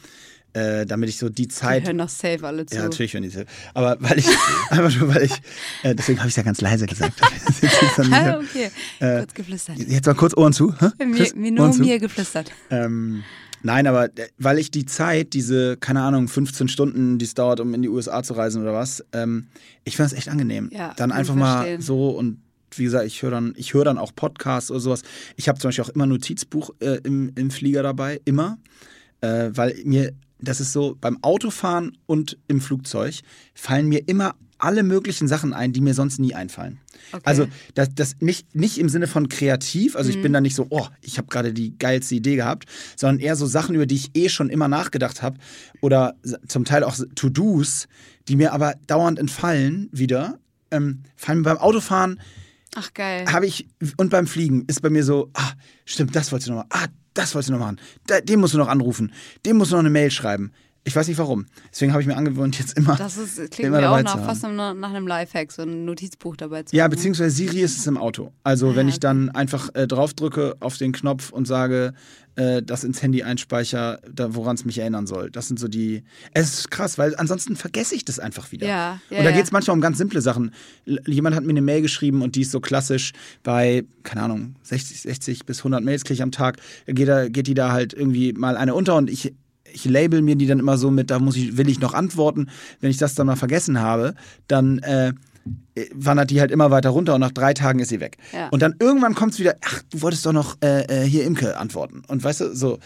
äh, damit ich so die Die Zeit hören doch safe alle zu. ja, natürlich, wenn ich Aber weil ich, einfach nur weil ich, äh, deswegen habe ich es ja ganz leise gesagt. Dann Ah, okay, Äh, kurz geflüstert. Jetzt mal kurz Ohren zu. Hä? Mir, mir nur Ohren zu. mir geflüstert. Ähm, nein, aber äh, weil ich die Zeit, diese, keine Ahnung, 15 Stunden, die es dauert, um in die USA zu reisen oder was, ähm, ich finde das echt angenehm. Ja, dann einfach mal so und wie gesagt, ich höre dann, ich höre dann auch Podcasts oder sowas. Ich habe zum Beispiel auch immer Notizbuch äh, im, im Flieger dabei, immer, äh, weil mir, das ist so, beim Autofahren und im Flugzeug fallen mir immer alle möglichen Sachen ein, die mir sonst nie einfallen. Okay. Also das, das nicht, nicht im Sinne von kreativ, also ich Mhm. bin da nicht so, oh, ich habe gerade die geilste Idee gehabt, sondern eher so Sachen, über die ich eh schon immer nachgedacht habe oder zum Teil auch To-Dos, die mir aber dauernd entfallen wieder, ähm, fallen mir beim Autofahren Ach geil. habe ich und beim Fliegen ist bei mir so, ah, stimmt, das wolltest du noch machen. Ah, das wolltest du noch machen. Den musst du noch anrufen. Dem musst du noch eine Mail schreiben. Ich weiß nicht warum. Deswegen habe ich mir angewöhnt, jetzt immer. Das ist, klingt immer mir auch nach, haben. fast nach, nach einem Lifehack, so ein Notizbuch dabei zu Ja, haben. beziehungsweise Siri ist es im Auto. Also wenn Ah, ich dann einfach äh, draufdrücke auf den Knopf und sage, äh, das ins Handy einspeicher, woran es mich erinnern soll. Das sind so die. Es ist krass, weil ansonsten vergesse ich das einfach wieder. Ja, ja, und da ja. geht es manchmal um ganz simple Sachen. L jemand hat mir eine Mail geschrieben und die ist so klassisch bei, keine Ahnung, 60, 60 bis 100 Mails kriege ich am Tag. Geht, da, geht die da halt irgendwie mal eine unter und ich. Ich label mir die dann immer so mit, da muss ich, will ich noch antworten. Wenn ich das dann mal vergessen habe, dann äh, wandert die halt immer weiter runter und nach drei Tagen ist sie weg. Ja. Und dann irgendwann kommt es wieder, ach, du wolltest doch noch äh, äh, hier Imke antworten. Und weißt du, so.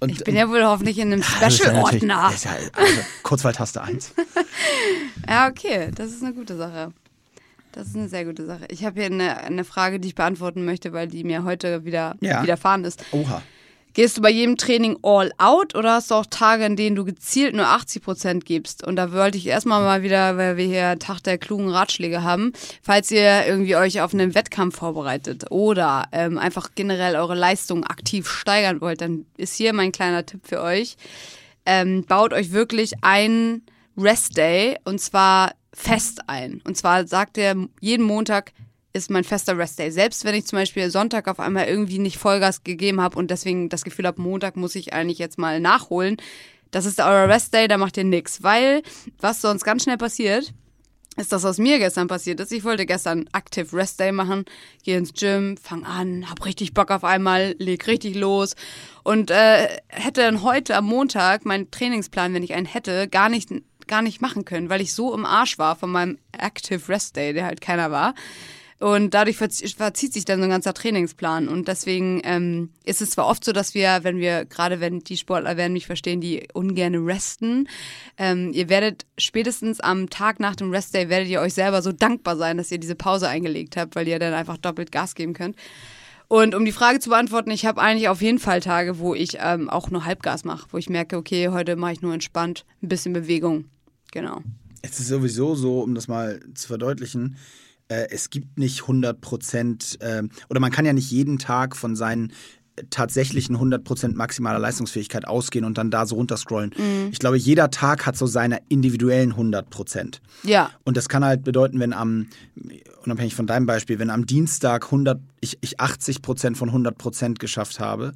Und, Ich bin ja wohl hoffentlich in einem ja Special-Ordner. ist ja, also, Kurzwahltaste 1. Ja, okay, das ist eine gute Sache. Das ist eine sehr gute Sache. Ich habe hier eine, eine Frage, die ich beantworten möchte, weil die mir heute wieder Ja. widerfahren ist. Oha. Gehst du bei jedem Training all out oder hast du auch Tage, in denen du gezielt nur 80 Prozent gibst? Und da wollte ich erstmal mal wieder, weil wir hier Tag der klugen Ratschläge haben, falls ihr irgendwie euch auf einen Wettkampf vorbereitet oder ähm, einfach generell eure Leistung aktiv steigern wollt, dann ist hier mein kleiner Tipp für euch. Ähm, baut euch wirklich einen Rest Day und zwar fest ein. Und zwar sagt ihr jeden Montag, ist mein fester Restday. Selbst wenn ich zum Beispiel Sonntag auf einmal irgendwie nicht Vollgas gegeben habe und deswegen das Gefühl habe, Montag muss ich eigentlich jetzt mal nachholen. Das ist euer Restday, da macht ihr nix. Weil, was sonst ganz schnell passiert, ist das, was mir gestern passiert ist. Ich wollte gestern Active Rest Day machen, gehe ins Gym, fang an, hab richtig Bock auf einmal, leg richtig los und äh, hätte dann heute am Montag meinen Trainingsplan, wenn ich einen hätte, gar nicht gar nicht machen können, weil ich so im Arsch war von meinem Active Rest Day, der halt keiner war. Und dadurch verzie- verzieht sich dann so ein ganzer Trainingsplan. Und deswegen ähm, ist es zwar oft so, dass wir, wenn wir, gerade wenn die Sportler werden mich verstehen, die ungerne resten, ähm, ihr werdet spätestens am Tag nach dem Restday, werdet ihr euch selber so dankbar sein, dass ihr diese Pause eingelegt habt, weil ihr dann einfach doppelt Gas geben könnt. Und um die Frage zu beantworten, ich habe eigentlich auf jeden Fall Tage, wo ich ähm, auch nur Halbgas mache, wo ich merke, okay, heute mache ich nur entspannt, ein bisschen Bewegung. Genau. Es ist sowieso so, um das mal zu verdeutlichen, äh, es gibt nicht 100 Prozent, äh, oder man kann ja nicht jeden Tag von seinen äh, tatsächlichen 100 Prozent maximaler Leistungsfähigkeit ausgehen und dann da so runterscrollen. Ich glaube, jeder Tag hat so seine individuellen 100 Prozent. Ja. Und das kann halt bedeuten, wenn am, unabhängig von deinem Beispiel, wenn am Dienstag 100, ich, ich 80 Prozent von 100 Prozent geschafft habe,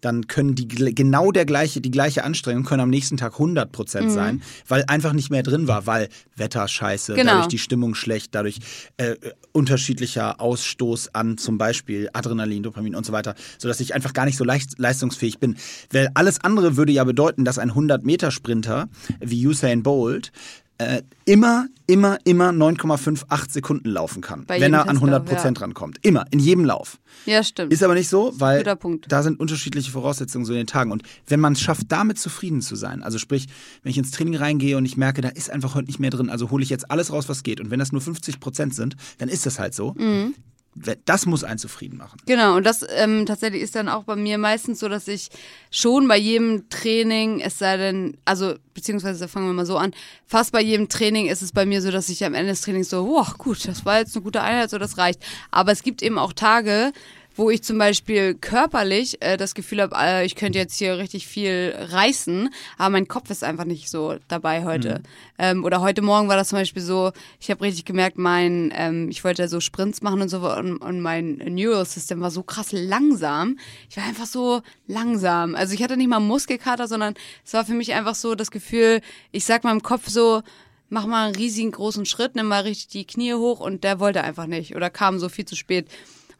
dann können die genau der gleiche, die gleiche Anstrengung können am nächsten Tag 100 Prozent sein, weil einfach nicht mehr drin war, weil Wetter scheiße, Genau. dadurch die Stimmung schlecht, dadurch äh, äh, unterschiedlicher Ausstoß an zum Beispiel Adrenalin, Dopamin und so weiter, sodass ich einfach gar nicht so leicht, leistungsfähig bin. Weil alles andere würde ja bedeuten, dass ein 100-Meter-Sprinter wie Usain Bolt äh, immer, immer, immer 9,58 Sekunden laufen kann, Bei wenn er an 100 Testlauf, Prozent rankommt. Immer, in jedem Lauf. Ja, stimmt. Ist aber nicht so, weil da sind unterschiedliche Voraussetzungen so in den Tagen. Und wenn man es schafft, damit zufrieden zu sein, also sprich, wenn ich ins Training reingehe und ich merke, da ist einfach heute nicht mehr drin, also hole ich jetzt alles raus, was geht. Und wenn das nur 50 Prozent sind, dann ist das halt so. Mhm. Das muss einen zufrieden machen. Genau, und das ähm, tatsächlich ist dann auch bei mir meistens so, dass ich schon bei jedem Training, es sei denn, also beziehungsweise fangen wir mal so an, fast bei jedem Training ist es bei mir so, dass ich am Ende des Trainings so, boah, gut, das war jetzt eine gute Einheit, so das reicht. Aber es gibt eben auch Tage, wo ich zum Beispiel körperlich äh, das Gefühl habe, äh, ich könnte jetzt hier richtig viel reißen, aber mein Kopf ist einfach nicht so dabei heute. Ähm, oder heute Morgen war das zum Beispiel so, ich habe richtig gemerkt, mein, ähm, ich wollte so Sprints machen und so und, und mein Neural System war so krass langsam. Ich war einfach so langsam. Also ich hatte nicht mal Muskelkater, sondern es war für mich einfach so das Gefühl, ich sag meinem Kopf so, mach mal einen riesigen großen Schritt, nimm mal richtig die Knie hoch und der wollte einfach nicht oder kam so viel zu spät.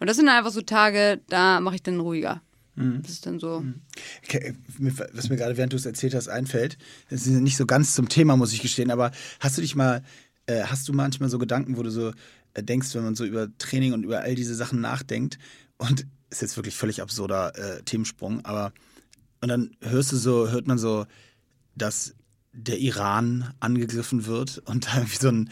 Und das sind dann einfach so Tage, da mache ich dann ruhiger. Das ist dann so. Okay, mir- Was mir gerade, während du es erzählt hast, einfällt, das ist nicht so ganz zum Thema, muss ich gestehen, aber hast du dich mal, äh, hast du manchmal so Gedanken, wo du so äh, denkst, wenn man so über Training und über all diese Sachen nachdenkt und ist jetzt wirklich völlig absurder äh, Themensprung, aber und dann hörst du so, hört man so, dass der Iran angegriffen wird und da irgendwie so ein,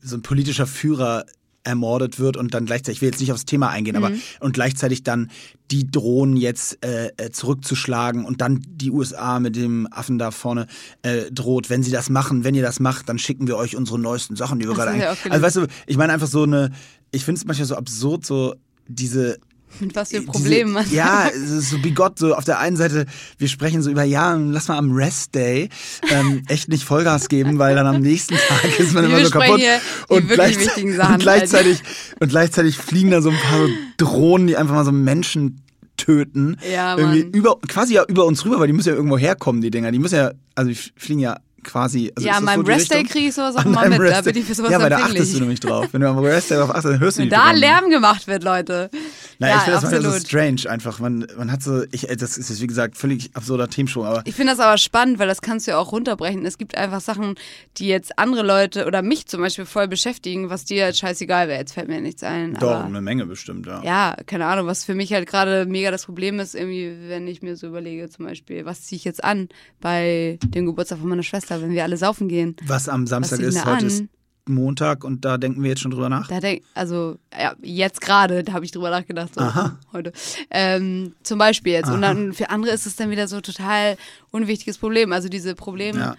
so ein politischer Führer ermordet wird und dann gleichzeitig, ich will jetzt nicht aufs Thema eingehen, aber und gleichzeitig dann die drohen jetzt äh, äh, zurückzuschlagen und dann die USA mit dem Affen da vorne äh, droht, wenn sie das machen, wenn ihr das macht, dann schicken wir euch unsere neuesten Sachen, die wir gerade das auch gelesen. Also weißt du, ich meine einfach so eine, ich finde es manchmal so absurd, so diese Mit was für diese- Problemen man. Ja, es ist so bigott, so auf der einen Seite, wir sprechen so über, ja, lass mal am Rest Day ähm, echt nicht Vollgas geben, weil dann am nächsten Tag ist man Wir immer so kaputt. wirklich gleichze- wichtigen Sachen, und gleichzeitig, und gleichzeitig fliegen da so ein paar so Drohnen, die einfach mal so Menschen töten. Ja, Irgendwie Mann. über, quasi ja über uns rüber, weil die müssen ja irgendwo herkommen, die Dinger. Die müssen ja, also die fliegen ja quasi. Also Ja, an meinem so die Rest Day Richtung? kriege ich sowas auch deinem mit. Da bin ich für sowas Ja, weil da achtest du nämlich drauf. Wenn du am Rest Day darauf achtest, dann hörst du die da Drohnen. Lärm gemacht wird, Leute. Na, ja, ich finde das manchmal so absolut. strange einfach. Man, man hat so, ich, äh, das ist jetzt wie gesagt völlig absurder Themensprung, aber Ich finde das aber spannend, weil das kannst du ja auch runterbrechen. Es gibt einfach Sachen, die jetzt andere Leute oder mich zum Beispiel voll beschäftigen, was dir jetzt scheißegal wäre. Jetzt fällt mir nichts ein. doch, aber eine Menge bestimmt, ja. ja, keine Ahnung, was für mich halt gerade mega das Problem ist, irgendwie, wenn ich mir so überlege, zum Beispiel, was ziehe ich jetzt an bei dem Geburtstag von meiner Schwester, wenn wir alle saufen gehen? Was am Was Samstag ich ist, heute an? ist Montag und da denken wir jetzt schon drüber nach. Denk, also ja, jetzt gerade, da habe ich drüber nachgedacht, so Aha. heute. Ähm, zum Beispiel jetzt. Und Aha. dann für andere ist es dann wieder so total unwichtiges Problem. Also diese Problem Ja.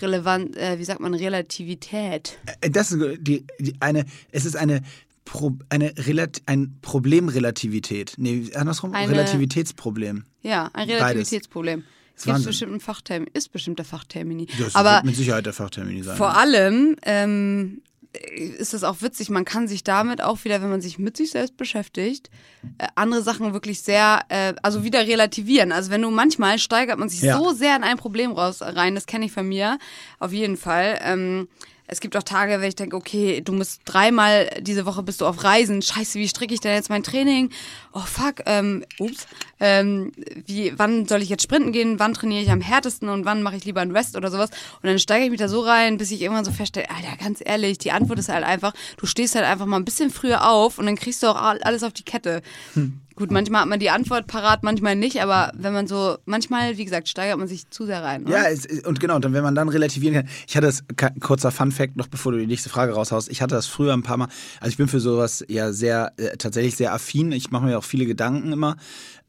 relevant, äh, wie sagt man, Relativität. Äh, Das ist die, die eine, es ist eine, Pro, eine Relat, ein Problemrelativität. Nee, andersrum, Eine- Relativitätsproblem. Ja, ein Beides. Relativitätsproblem. Es ist gibt bestimmt ein Fachtermin, ist bestimmt der Fachtermini. Das Aber wird mit Sicherheit der Fachtermini sein. Vor allem ähm, ist es auch witzig, man kann sich damit auch wieder, wenn man sich mit sich selbst beschäftigt, äh, andere Sachen wirklich sehr, äh, also wieder relativieren. Also wenn du manchmal steigert man sich Ja. so sehr in ein Problem raus rein, das kenne ich von mir, auf jeden Fall. Ähm, es gibt auch Tage, wenn ich denke, okay, du musst dreimal diese Woche bist du auf Reisen. Scheiße, wie stricke ich denn jetzt mein Training? Oh fuck, ähm, ups. Ähm, wie, wann soll ich jetzt sprinten gehen? Wann trainiere ich am härtesten und wann mache ich lieber einen Rest oder sowas? Und dann steige ich mich da so rein, bis ich irgendwann so feststelle, Alter, ganz ehrlich, die Antwort ist halt einfach, du stehst halt einfach mal ein bisschen früher auf und dann kriegst du auch all- alles auf die Kette. Gut, manchmal hat man die Antwort parat, manchmal nicht, aber wenn man so, manchmal, wie gesagt, steigert man sich zu sehr rein. Ja, Oder? es, und genau, dann, wenn man dann relativieren kann. Ich hatte das, kurzer Fun-Fact, noch bevor du die nächste Frage raushaust. Ich hatte das früher ein paar Mal, also ich bin für sowas ja sehr, äh, tatsächlich sehr affin. Ich mache mir auch viele Gedanken immer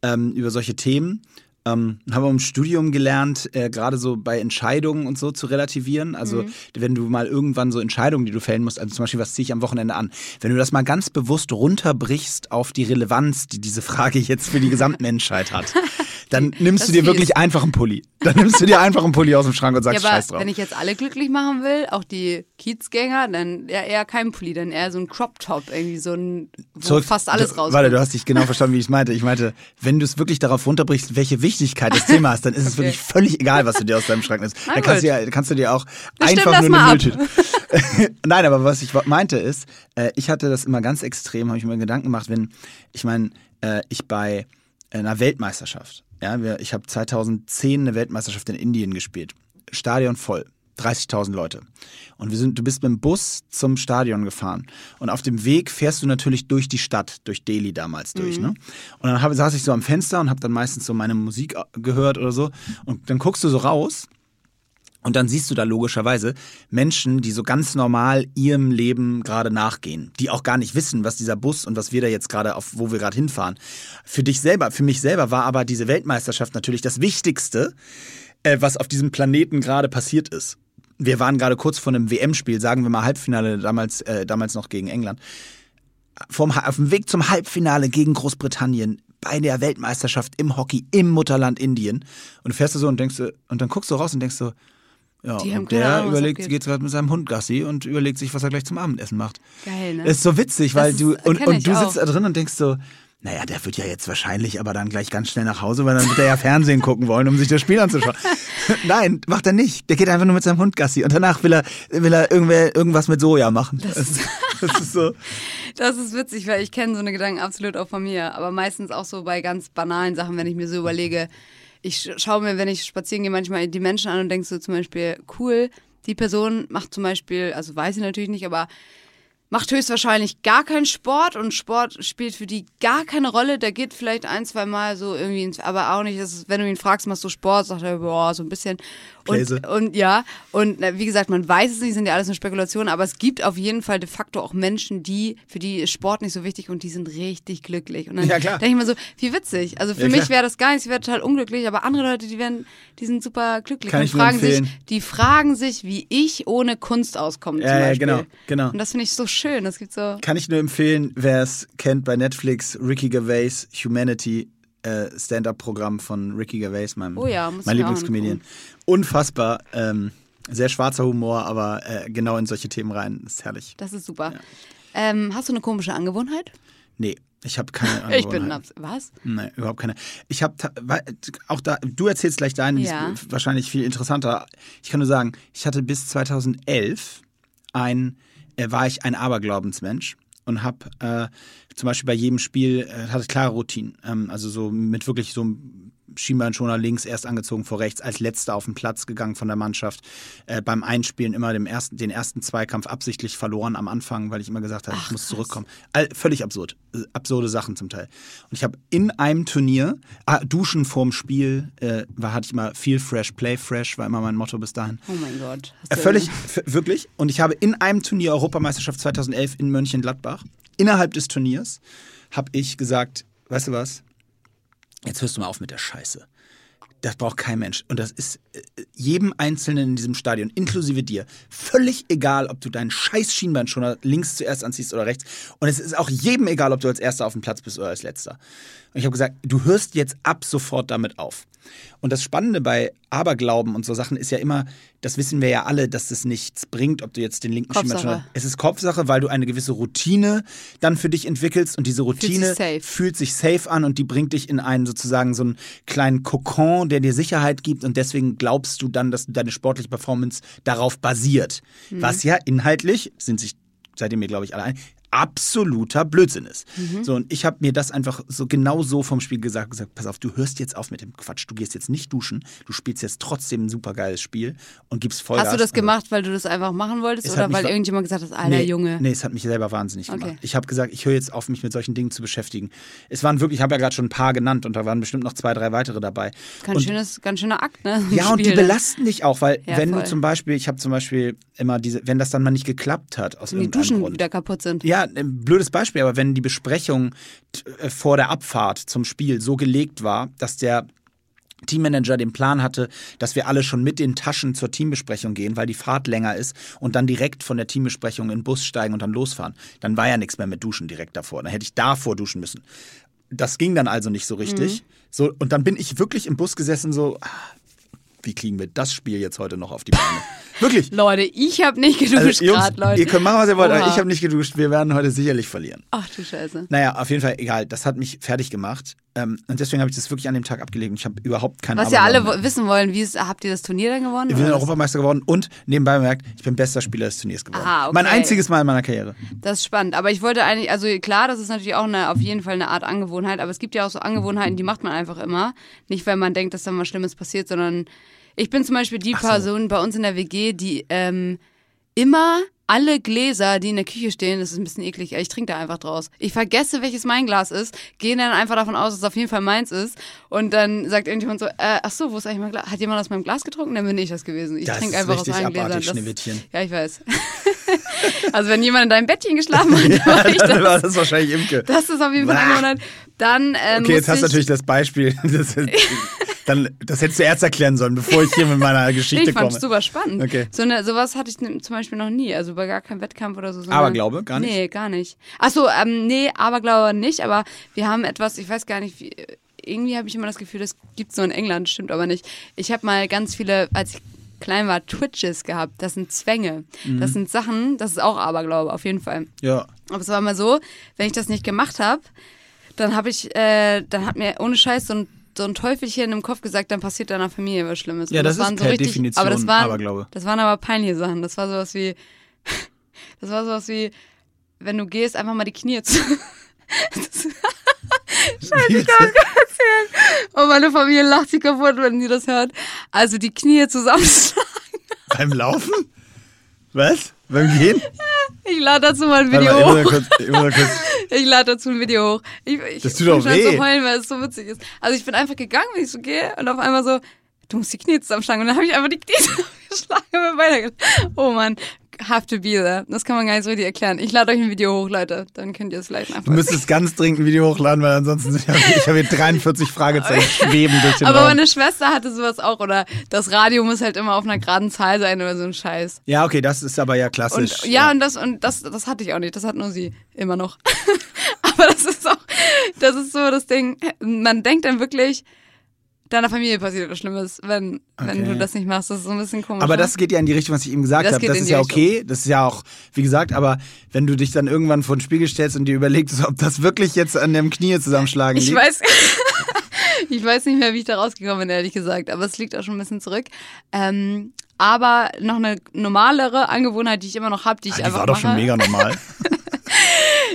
ähm, über solche Themen. Ähm, habe im Studium gelernt, äh, gerade so bei Entscheidungen und so zu relativieren. Also wenn du mal irgendwann so Entscheidungen, die du fällen musst, also zum Beispiel, was ziehe ich am Wochenende an, wenn du das mal ganz bewusst runterbrichst auf die Relevanz, die diese Frage jetzt für die Gesamtmenschheit hat, dann nimmst Das du dir ist wirklich fies. einfach einen Pulli. Dann nimmst du dir einfach einen Pulli aus dem Schrank und sagst Ja, aber Scheiß drauf. wenn ich jetzt alle glücklich machen will, auch die Kiezgänger, dann ja eher kein Pulli, dann eher so ein Crop Top, irgendwie so ein, wo Zurück- fast alles rauskommt. Warte, du hast dich genau verstanden, wie ich es meinte. Ich meinte, wenn du es wirklich darauf runterbrichst, welche Wichtigkeit das Thema hast, dann ist es Okay. wirklich völlig egal, was du dir aus deinem Schrank nimmst. Dann kannst du, ja, kannst du dir auch Bestimmt einfach nur eine. Mülltüte. Nein, aber was ich meinte ist, äh, ich hatte das immer ganz extrem, habe ich mir Gedanken gemacht, wenn, ich meine, äh, ich bei einer Weltmeisterschaft, ja, wir, ich habe 2010 eine Weltmeisterschaft in Indien gespielt. Stadion voll. 30.000 Leute. Und wir sind, du bist mit dem Bus zum Stadion gefahren. Und auf dem Weg fährst du natürlich durch die Stadt, durch Delhi damals durch. Ne? Und dann hab, saß ich so am Fenster und habe dann meistens so meine Musik gehört oder so. Und dann guckst du so raus und dann siehst du da logischerweise Menschen, die so ganz normal ihrem Leben gerade nachgehen, die auch gar nicht wissen, was dieser Bus und was wir da jetzt gerade auf, wo wir gerade hinfahren. Für dich selber, für mich selber war aber diese Weltmeisterschaft natürlich das Wichtigste, äh, was auf diesem Planeten gerade passiert ist. Wir waren gerade kurz vor einem WM-Spiel, sagen wir mal Halbfinale damals, äh, damals noch gegen England. Vom, auf dem Weg zum Halbfinale gegen Großbritannien bei der Weltmeisterschaft im Hockey im Mutterland Indien. Und du fährst da so und denkst, du- und dann guckst du raus und denkst so, ja, Die und der Ahnung, überlegt, abgeht. geht gerade mit seinem Hund Gassi und überlegt sich, was er gleich zum Abendessen macht. Geil, ne? Das ist so witzig, weil Das du ist- und, und du auch. sitzt da drin und denkst so, naja, der wird ja jetzt wahrscheinlich aber dann gleich ganz schnell nach Hause, weil dann wird er ja Fernsehen gucken wollen, um sich das Spiel anzuschauen. Nein, macht er nicht. Der geht einfach nur mit seinem Hund Gassi und danach will er, will er irgendwer, irgendwas mit Soja machen. Das, ist, das ist so. Das ist witzig, weil ich kenne so eine Gedanken absolut auch von mir. Aber meistens auch so bei ganz banalen Sachen, wenn ich mir so überlege, ich sch- schaue mir, wenn ich spazieren gehe, manchmal die Menschen an und denke so zum Beispiel, cool, die Person macht zum Beispiel, also weiß ich natürlich nicht, aber macht höchstwahrscheinlich gar keinen Sport und Sport spielt für die gar keine Rolle. Der geht vielleicht ein, zwei Mal so irgendwie, ins, aber auch nicht, ist, wenn du ihn fragst, machst du Sport, sagt er, boah, so ein bisschen. Und, und ja, und wie gesagt, man weiß es nicht, sind ja alles nur Spekulationen, aber es gibt auf jeden Fall de facto auch Menschen, die, für die ist Sport nicht so wichtig und die sind richtig glücklich. Und dann Ja, denke ich mir so, wie witzig. Also für Ja, mich wäre das gar nichts, ich wäre total unglücklich, aber andere Leute, die werden, die sind super glücklich Kann und ich fragen sich, die fragen sich, wie ich ohne Kunst auskomme. Ja, ja, genau, genau. Und das finde ich so schön. Das gibt so. Kann ich nur empfehlen, wer es kennt bei Netflix, Ricky Gervais, Humanity, äh, Stand-Up-Programm von Ricky Gervais, meinem, Oh ja, mein Lieblingscomedian. Unfassbar, ähm, sehr schwarzer Humor, aber äh, genau in solche Themen rein. Ist herrlich. Das ist super. Ähm, hast du eine komische Angewohnheit? Nee, ich habe keine Ich bin Angewohnheit. Was? Nein, überhaupt keine. Ich habe auch da, du erzählst gleich deine, die Ja. ist wahrscheinlich viel interessanter. Ich kann nur sagen, ich hatte bis 2011 ein, war ich ein Aberglaubensmensch und habe äh, zum Beispiel bei jedem Spiel äh, hatte klare Routinen. Ähm, also so mit wirklich so Schienbeinschoner links, erst angezogen vor rechts, als letzter auf den Platz gegangen von der Mannschaft. Äh, beim Einspielen immer dem ersten, den ersten Zweikampf absichtlich verloren am Anfang, weil ich immer gesagt habe, ich muss zurückkommen. All, völlig absurd. Äh, Absurde Sachen zum Teil. Und ich habe in einem Turnier, ah, Duschen vorm Spiel, äh, war, hatte ich immer viel fresh, play fresh, war immer mein Motto bis dahin. Oh mein Gott. Äh, Völlig, wirklich. Und ich habe in einem Turnier Europameisterschaft 2011 in Mönchengladbach, innerhalb des Turniers, habe ich gesagt, weißt du was, jetzt hörst du mal auf mit der Scheiße. Das braucht kein Mensch. Und das ist jedem Einzelnen in diesem Stadion, inklusive dir, völlig egal, ob du deinen scheiß Schienbeinschoner links zuerst anziehst oder rechts. Und es ist auch jedem egal, ob du als Erster auf dem Platz bist oder als Letzter. Und ich habe gesagt, du hörst jetzt ab sofort damit auf. Und das Spannende bei Aberglauben und so Sachen ist ja immer, das wissen wir ja alle, dass das nichts bringt, ob du jetzt den linken Kopfsache. Schienbeinschoner. Es ist Kopfsache, weil du eine gewisse Routine dann für dich entwickelst und diese Routine sich safe. fühlt sich safe an und die bringt dich in einen sozusagen so einen kleinen Kokon, der dir Sicherheit gibt und deswegen glaubst du dann, dass deine sportliche Performance darauf basiert. Mhm. Was ja inhaltlich, sind sich seitdem mir glaube ich alle ein, absoluter Blödsinn ist. Mhm. So und ich habe mir das einfach so genau so vom Spiel gesagt, gesagt, pass auf, du hörst jetzt auf mit dem Quatsch, du gehst jetzt nicht duschen, du spielst jetzt trotzdem ein supergeiles Spiel und gibst Vollgas. Hast du das Also- gemacht, weil du das einfach machen wolltest Es oder weil irgendjemand gesagt hat, alter nee, Junge? Nee, es hat mich selber wahnsinnig Okay. gemacht. Ich habe gesagt, ich höre jetzt auf, mich mit solchen Dingen zu beschäftigen. Es waren wirklich, ich habe ja gerade schon ein paar genannt und da waren bestimmt noch zwei, drei weitere dabei. Ganz, und, schönes, ganz schöner Akt, ne? ja, und die ne? belasten dich auch, weil Ja, wenn voll. du zum Beispiel, ich habe zum Beispiel immer diese, wenn das dann mal nicht geklappt hat aus die irgendeinem Duschen Grund. wieder kaputt sind. Ja, ein blödes Beispiel, aber wenn die Besprechung äh, vor der Abfahrt zum Spiel so gelegt war, dass der Teammanager den Plan hatte, dass wir alle schon mit den Taschen zur Teambesprechung gehen, weil die Fahrt länger ist und dann direkt von der Teambesprechung in den Bus steigen und dann losfahren. Dann war ja nichts mehr mit Duschen direkt davor. Dann hätte ich davor duschen müssen. Das ging dann also nicht so richtig. Mhm. So, und dann bin ich wirklich im Bus gesessen, so, ah, wie kriegen wir das Spiel jetzt heute noch auf die Beine? wirklich. Leute, ich habe nicht geduscht Also, gerade, Leute. ihr könnt machen, was ihr wollt, aber Oha. ich habe nicht geduscht. Wir werden heute sicherlich verlieren. Ach du Scheiße. Naja, auf jeden Fall egal. Das hat mich fertig gemacht. Ähm, und deswegen habe ich das wirklich an dem Tag abgelegt. Ich habe überhaupt keinen Was ja alle wissen wollen, wie ist, habt ihr das Turnier dann gewonnen? mehr. Wir sind oder was? Europameister geworden und nebenbei bemerkt, ich bin bester Spieler des Turniers geworden. Ah, okay. Mein einziges Mal in meiner Karriere. Das ist spannend. Aber ich wollte eigentlich, also klar, das ist natürlich auch eine, auf jeden Fall eine Art Angewohnheit, aber es gibt ja auch so Angewohnheiten, die macht man einfach immer. Nicht, weil man denkt, dass da was Schlimmes passiert, sondern ich bin zum Beispiel die so. Person bei uns in der WG, die ähm, immer alle Gläser, die in der Küche stehen, das ist ein bisschen eklig, ich trinke da einfach draus. Ich vergesse, welches mein Glas ist, gehe dann einfach davon aus, dass es auf jeden Fall meins ist und dann sagt irgendjemand so, äh, ach so, wo ist eigentlich mein Glas? Hat jemand aus meinem Glas getrunken? Dann bin ich das gewesen. Ich Das trinke ist einfach aus meinen Gläsern. Das- Schneewittchen. Ja, ich weiß. also wenn jemand in deinem Bettchen geschlafen hat, dann war ich dann war das. das wahrscheinlich Imke. Das ist auf jeden Fall Bah. angewohnt. Dann ähm, Okay, jetzt hast du ich, natürlich das Beispiel. Das, dann, das hättest du erst erklären sollen, bevor ich hier mit meiner Geschichte ich fand komme. es super spannend. Okay. So eine, sowas hatte ich zum Beispiel noch nie. Also bei gar keinem Wettkampf oder so. sondern- Aberglaube? Gar nicht? Nee, gar nicht. Achso, ähm, nee, Aberglaube nicht, aber wir haben etwas, ich weiß gar nicht, wie, irgendwie habe ich immer das Gefühl, das gibt es nur in England, stimmt aber nicht. Ich habe mal ganz viele, als ich klein war, Twitches gehabt. Das sind Zwänge. Mhm. Das sind Sachen, das ist auch Aberglaube, auf jeden Fall. Ja. Aber es war mal so, wenn ich das nicht gemacht habe, dann habe ich, äh, dann hat mir ohne Scheiß so ein, so ein Teufelchen im Kopf gesagt, dann passiert deiner Familie was Schlimmes. Ja, Und das ist waren per Definition aber das waren, Aberglaube. Das waren aber peinliche Sachen. Das war sowas wie, das war sowas wie, wenn du gehst, einfach mal die Knie zu. Scheiße, ich Und meine Familie lacht sich kaputt, wenn sie das hört. Also die Knie zusammenschlagen. Beim Laufen? Was? Beim Gehen? Ich lade dazu mal ein Video mal, ich hoch. kurz, ich. Ich lade dazu ein Video hoch. Ich, ich Das tut fang doch weh. zu heulen, weil es so witzig ist. Also ich bin einfach gegangen, wie ich so gehe und auf einmal so, du musst die Knie zusammenschlagen. Und dann habe ich einfach die Knie zusammengeschlagen und bin weitergegangen. Oh Mann, have to be there. Das kann man gar nicht so richtig erklären. Ich lade euch ein Video hoch, Leute. Dann könnt ihr es vielleicht Du einfach. müsstest ganz dringend ein Video hochladen, weil ansonsten ja, ich habe hier 43 Fragezeichen schweben durch den Aber Raum. meine Schwester hatte sowas auch. Oder das Radio muss halt immer auf einer geraden Zahl sein oder so ein Scheiß. Ja, okay, das ist aber ja klassisch. Und ja, und das und das das hatte ich auch nicht. Das hat nur sie immer noch. Aber das ist auch das ist so das Ding. Man denkt dann wirklich deiner Familie passiert was Schlimmes, wenn wenn Okay. du das nicht machst. Das ist so ein bisschen komisch. Aber ne? das geht ja in die Richtung, was ich eben gesagt Das habe. Das in ist die ja Richtung. okay. Das ist ja auch, wie gesagt, aber wenn du dich dann irgendwann vor den Spiegel stellst und dir überlegst, ob das wirklich jetzt an dem Knie zusammenschlagen ich liegt. weiß ich weiß nicht mehr, wie ich da rausgekommen bin, ehrlich gesagt. Aber es liegt auch schon ein bisschen zurück. Ähm, aber noch eine normalere Angewohnheit, die ich immer noch habe, die ich Ah, die einfach war doch mache, schon mega normal.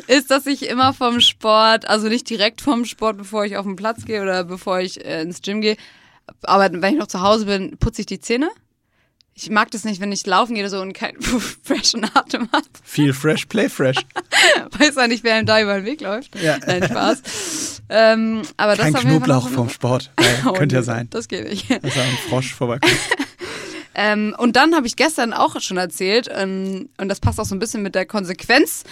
ist, dass ich immer vom Sport, also nicht direkt vom Sport, bevor ich auf den Platz gehe oder bevor ich äh, ins Gym gehe, aber wenn ich noch zu Hause bin, putze ich die Zähne. Ich mag das nicht, wenn ich laufen gehe oder so und keinen freshen Atem habe. Feel fresh, play fresh. Weiß ja nicht, wer ihm da über den Weg läuft. Ja. Nein, Spaß. Ähm, aber Kein das Knoblauch vom Sport. Ja, Oh, könnte ja sein. Das geht nicht. Dass da ein Frosch vorbeikommt. Ähm, und dann habe ich gestern auch schon erzählt, ähm, und das passt auch so ein bisschen mit der Konsequenz,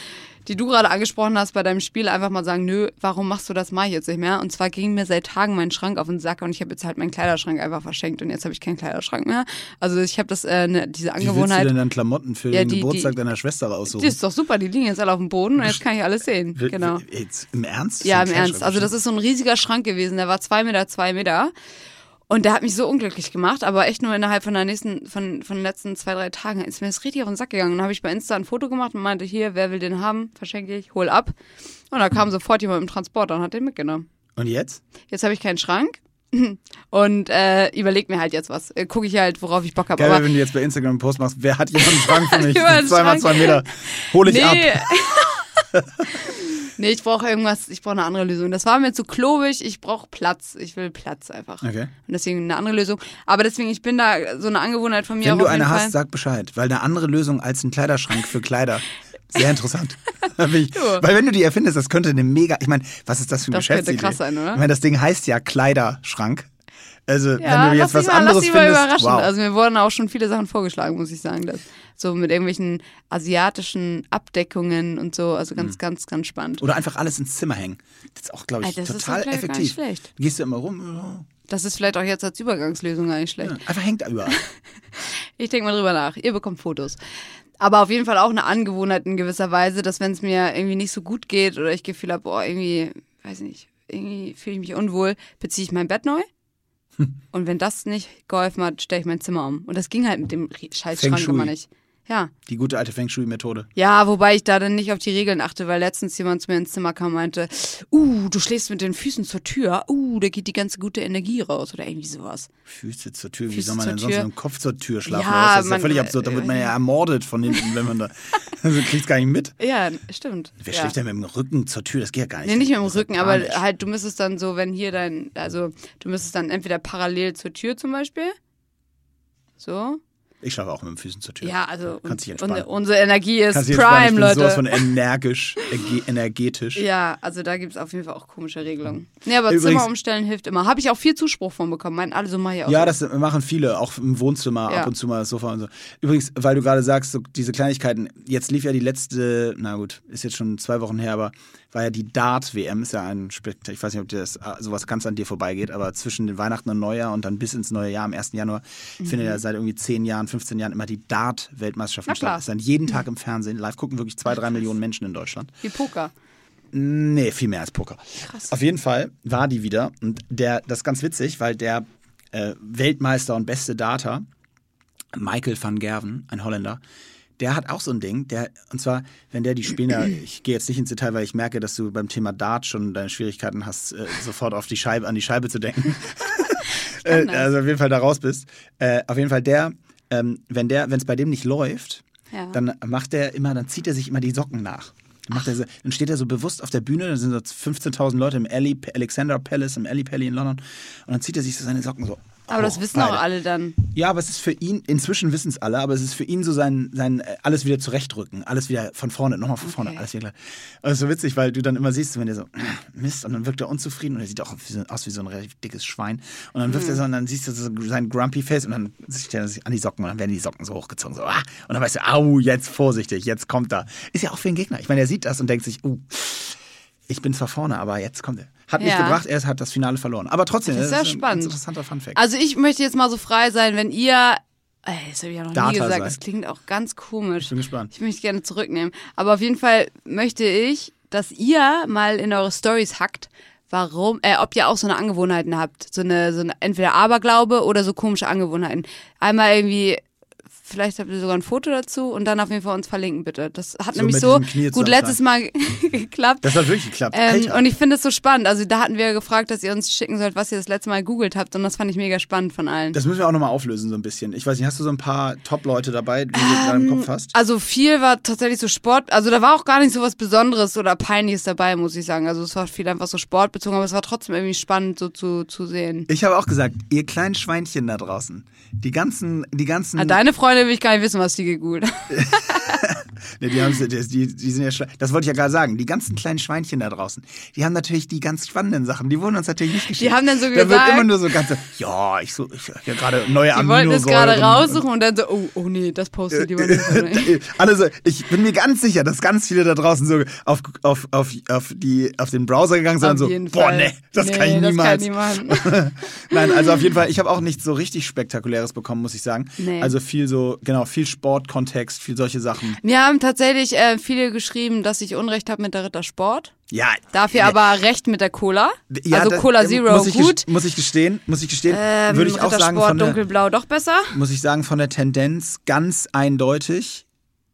die du gerade angesprochen hast bei deinem Spiel, einfach mal sagen, nö, warum machst du das, ich jetzt nicht mehr. Und zwar ging mir seit Tagen mein Schrank auf den Sack und ich habe jetzt halt meinen Kleiderschrank einfach verschenkt und jetzt habe ich keinen Kleiderschrank mehr. Also ich habe das, äh, ne, diese Wie willst du Angewohnheit. denn dann Klamotten für Ja, den die- Geburtstag die- deiner Schwester raussuchen? Das ist doch super, die liegen jetzt alle auf dem Boden und jetzt kann ich alles sehen. Genau. Jetzt, Im Ernst? Ja, im Ernst. Also das ist so ein riesiger Schrank gewesen. Der war zwei Meter, zwei Meter. Und der hat mich so unglücklich gemacht, aber echt nur innerhalb von der nächsten, von, von den letzten zwei, drei Tagen ist mir das richtig auf den Sack gegangen. Dann habe ich bei Insta ein Foto gemacht und meinte, hier, wer will den haben? Verschenke ich, hol ab. Und da kam sofort jemand im Transporter und hat den mitgenommen. Und jetzt? Jetzt habe ich keinen Schrank und äh, überleg mir halt jetzt was. Äh, Gucke ich halt, worauf ich Bock habe. Geil, Aber wenn du jetzt bei Instagram einen Post machst, wer hat hier einen Schrank für mich? Zweimal zwei Meter. Hol ich ab. nee. ich brauche irgendwas, ich brauche eine andere Lösung. Das war mir zu klobig, ich brauche Platz. Ich will Platz einfach. Okay. Und deswegen eine andere Lösung. Aber deswegen, ich bin da so eine Angewohnheit von mir Wenn du eine Fall. hast, sag Bescheid. Weil eine andere Lösung als ein Kleiderschrank für Kleider. Sehr interessant. Ich, weil wenn du die erfindest, das könnte eine mega. Ich meine, was ist das für ein Das könnte krass sein, oder? Ich meine, das Ding heißt ja Kleiderschrank. Also, ja, wenn du jetzt was mal, anderes lass dich mal findest. überraschen. Wow. Also mir wurden auch schon viele Sachen vorgeschlagen, muss ich sagen. Das, so mit irgendwelchen asiatischen Abdeckungen und so. Also Mhm. ganz, ganz, ganz spannend. Oder einfach alles ins Zimmer hängen. Das ist auch, glaube ich, ist total gar effektiv. nicht schlecht. Gehst du immer rum? Das ist vielleicht auch jetzt als Übergangslösung gar nicht schlecht. Ja, einfach hängt da überall. Ich denke mal drüber nach. Ihr bekommt Fotos. Aber auf jeden Fall auch eine Angewohnheit in gewisser Weise, dass wenn es mir irgendwie nicht so gut geht oder ich Gefühl habe, boah, irgendwie, weiß nicht, irgendwie fühle ich mich unwohl, beziehe ich mein Bett neu. Und wenn das nicht geholfen hat, stelle ich mein Zimmer um. Und das ging halt mit dem Rie- scheiß Feng Schrank Shui. immer nicht. Ja. Die gute alte Feng Shui-Methode. Ja, wobei ich da dann nicht auf die Regeln achte, weil letztens jemand zu mir ins Zimmer kam und meinte, uh, du schläfst mit den Füßen zur Tür, uh, da geht die ganze gute Energie raus oder irgendwie sowas. Füße zur Tür. Wie Füße soll man denn sonst mit dem Kopf zur Tür schlafen? Ja, das ist ja man- völlig absurd. Da wird man ja ermordet von hinten, wenn man da. Also kriegt's gar nicht mit. Ja, stimmt. Wer ja. schläft denn mit dem Rücken zur Tür? Das geht ja gar nicht. Nee, nicht mit dem ja Rücken, aber halt, du müsstest dann so, wenn hier dein, also du müsstest dann entweder parallel zur Tür zum Beispiel. So. Ich schlafe auch mit den Füßen zur Tür. Ja, also Kannst dich entspannen. unsere Energie ist Kannst. Prime, ich bin Leute. sowas von energisch, erge- energetisch. Ja, also da gibt es auf jeden Fall auch komische Regelungen. Nee, aber Übrigens- Zimmer umstellen hilft immer. Habe ich auch viel Zuspruch von bekommen. Meinen alle so mal hier Ja, auch. das machen viele, auch im Wohnzimmer Ja. ab und zu mal das Sofa und so. Übrigens, weil du gerade sagst, so diese Kleinigkeiten, jetzt lief ja die letzte, na gut, ist jetzt schon zwei Wochen her, aber war ja die Dart-WM, ist ja ein Spektakel, ich weiß nicht, ob dir das, ah, sowas ganz an dir vorbeigeht, aber zwischen den Weihnachten und Neujahr und dann bis ins neue Jahr am 1. Januar findet ja seit irgendwie 10 Jahren, 15 Jahren immer die Dart-Weltmeisterschaft. Na klar. statt. Ist dann jeden Tag im Fernsehen, live gucken wirklich zwei, drei Millionen Menschen in Deutschland. Wie Poker. Nee, viel mehr als Poker. Auf jeden Fall war die wieder. Und der, das ist ganz witzig, weil der äh, Weltmeister und beste Data, Michael van Gerven, ein Holländer, der hat auch so ein Ding, der, und zwar, wenn der die spielen, ja, ich gehe jetzt nicht ins Detail, weil ich merke, dass du beim Thema Dart schon deine Schwierigkeiten hast, äh, sofort auf die Scheibe, an die Scheibe zu denken. äh, also auf jeden Fall da raus bist. Äh, auf jeden Fall der, ähm, wenn der, wenn es bei dem nicht läuft, Ja. dann macht er immer, dann zieht er sich immer die Socken nach. Dann, so, dann steht er so bewusst auf der Bühne, da sind so 15.000 Leute im Ali, Alexander Palace, im Ali Palace in London, und dann zieht er sich so seine Socken so. Aber das wissen auch alle dann. Ja, aber es ist für ihn, inzwischen wissen es alle, aber es ist für ihn so sein, sein äh, alles wieder zurechtrücken, alles wieder von vorne, nochmal von vorne, Okay. alles wieder. Und das ist so witzig, weil du dann immer siehst, wenn der so, Mist, und dann wirkt er unzufrieden und er sieht auch aus wie so ein relativ dickes Schwein. Und dann wirft Mhm. er so und dann siehst du so sein grumpy Face und dann stellt er sich an die Socken und dann werden die Socken so hochgezogen. So, ah, und dann weißt du, au, jetzt vorsichtig, jetzt kommt er. Ist ja auch für den Gegner. Ich meine, er sieht das und denkt sich, uh, ich bin zwar vorne, aber jetzt kommt er. Hat nicht Ja. gebracht, er hat das Finale verloren. Aber trotzdem, Das ist ja ein spannend. interessanter Funfact. Also ich möchte jetzt mal so frei sein, wenn ihr. Ey, das habe ich ja noch Data nie gesagt. seid. Das klingt auch ganz komisch. Ich bin gespannt. Ich möchte gerne zurücknehmen. Aber auf jeden Fall möchte ich, dass ihr mal in eure Stories hackt, warum, äh, ob ihr auch so eine Angewohnheiten habt. So eine, so eine entweder Aberglaube oder so komische Angewohnheiten. Einmal irgendwie Vielleicht habt ihr sogar ein Foto dazu und dann auf jeden Fall uns verlinken, bitte. Das hat So nämlich so gut letztes Mal geklappt. Das hat wirklich geklappt. Ähm, und ich finde es so spannend. Also da hatten wir gefragt, dass ihr uns schicken sollt, was ihr das letzte Mal gegoogelt habt. Und das fand ich mega spannend von allen. das müssen wir auch nochmal auflösen, so ein bisschen. Ich weiß nicht, hast du so ein paar Top-Leute dabei, die du gerade im Kopf hast? Also viel war tatsächlich so Sport. Also da war auch gar nicht so was Besonderes oder Peinliches dabei, muss ich sagen. Also es war viel einfach so sportbezogen, aber es war trotzdem irgendwie spannend so zu, zu sehen. Ich habe auch gesagt, ihr kleinen Schweinchen da draußen, die ganzen, die ganzen, Ah, deine Freunde will ich gar nicht wissen, was die gegoogelt haben. nee, die, haben's- die, die, die sind ja, das wollte ich ja gerade sagen, die ganzen kleinen Schweinchen da draußen, die haben natürlich die ganz spannenden Sachen, die wurden uns natürlich nicht geschickt. haben dann so Da wird gesagt- immer nur so ganz, ja, ich so, ich ja gerade neue Die wollten es gerade raussuchen und dann so, oh, oh nee, das postet lieber nicht. Alle so, ich bin mir ganz sicher, dass ganz viele da draußen so auf, auf, auf, auf, die, auf den Browser gegangen sind und so, boah, nee, das Nee, kann ich das kann niemals. niemand. Nein, also auf jeden Fall, ich habe auch nichts so richtig Spektakuläres bekommen, muss ich sagen. Nee. Also viel so, genau, viel Sportkontext, viel solche Sachen. Mir haben tatsächlich äh, viele geschrieben, dass ich Unrecht habe mit der Rittersport. Ja. Dafür aber Recht mit der Cola. Ja, also das- Cola äh, Zero muss ich gut. Muss ich gestehen, muss ich gestehen, Ähm, würde ich auch sagen, von der, dunkelblau doch besser. muss ich sagen, von der Tendenz ganz eindeutig.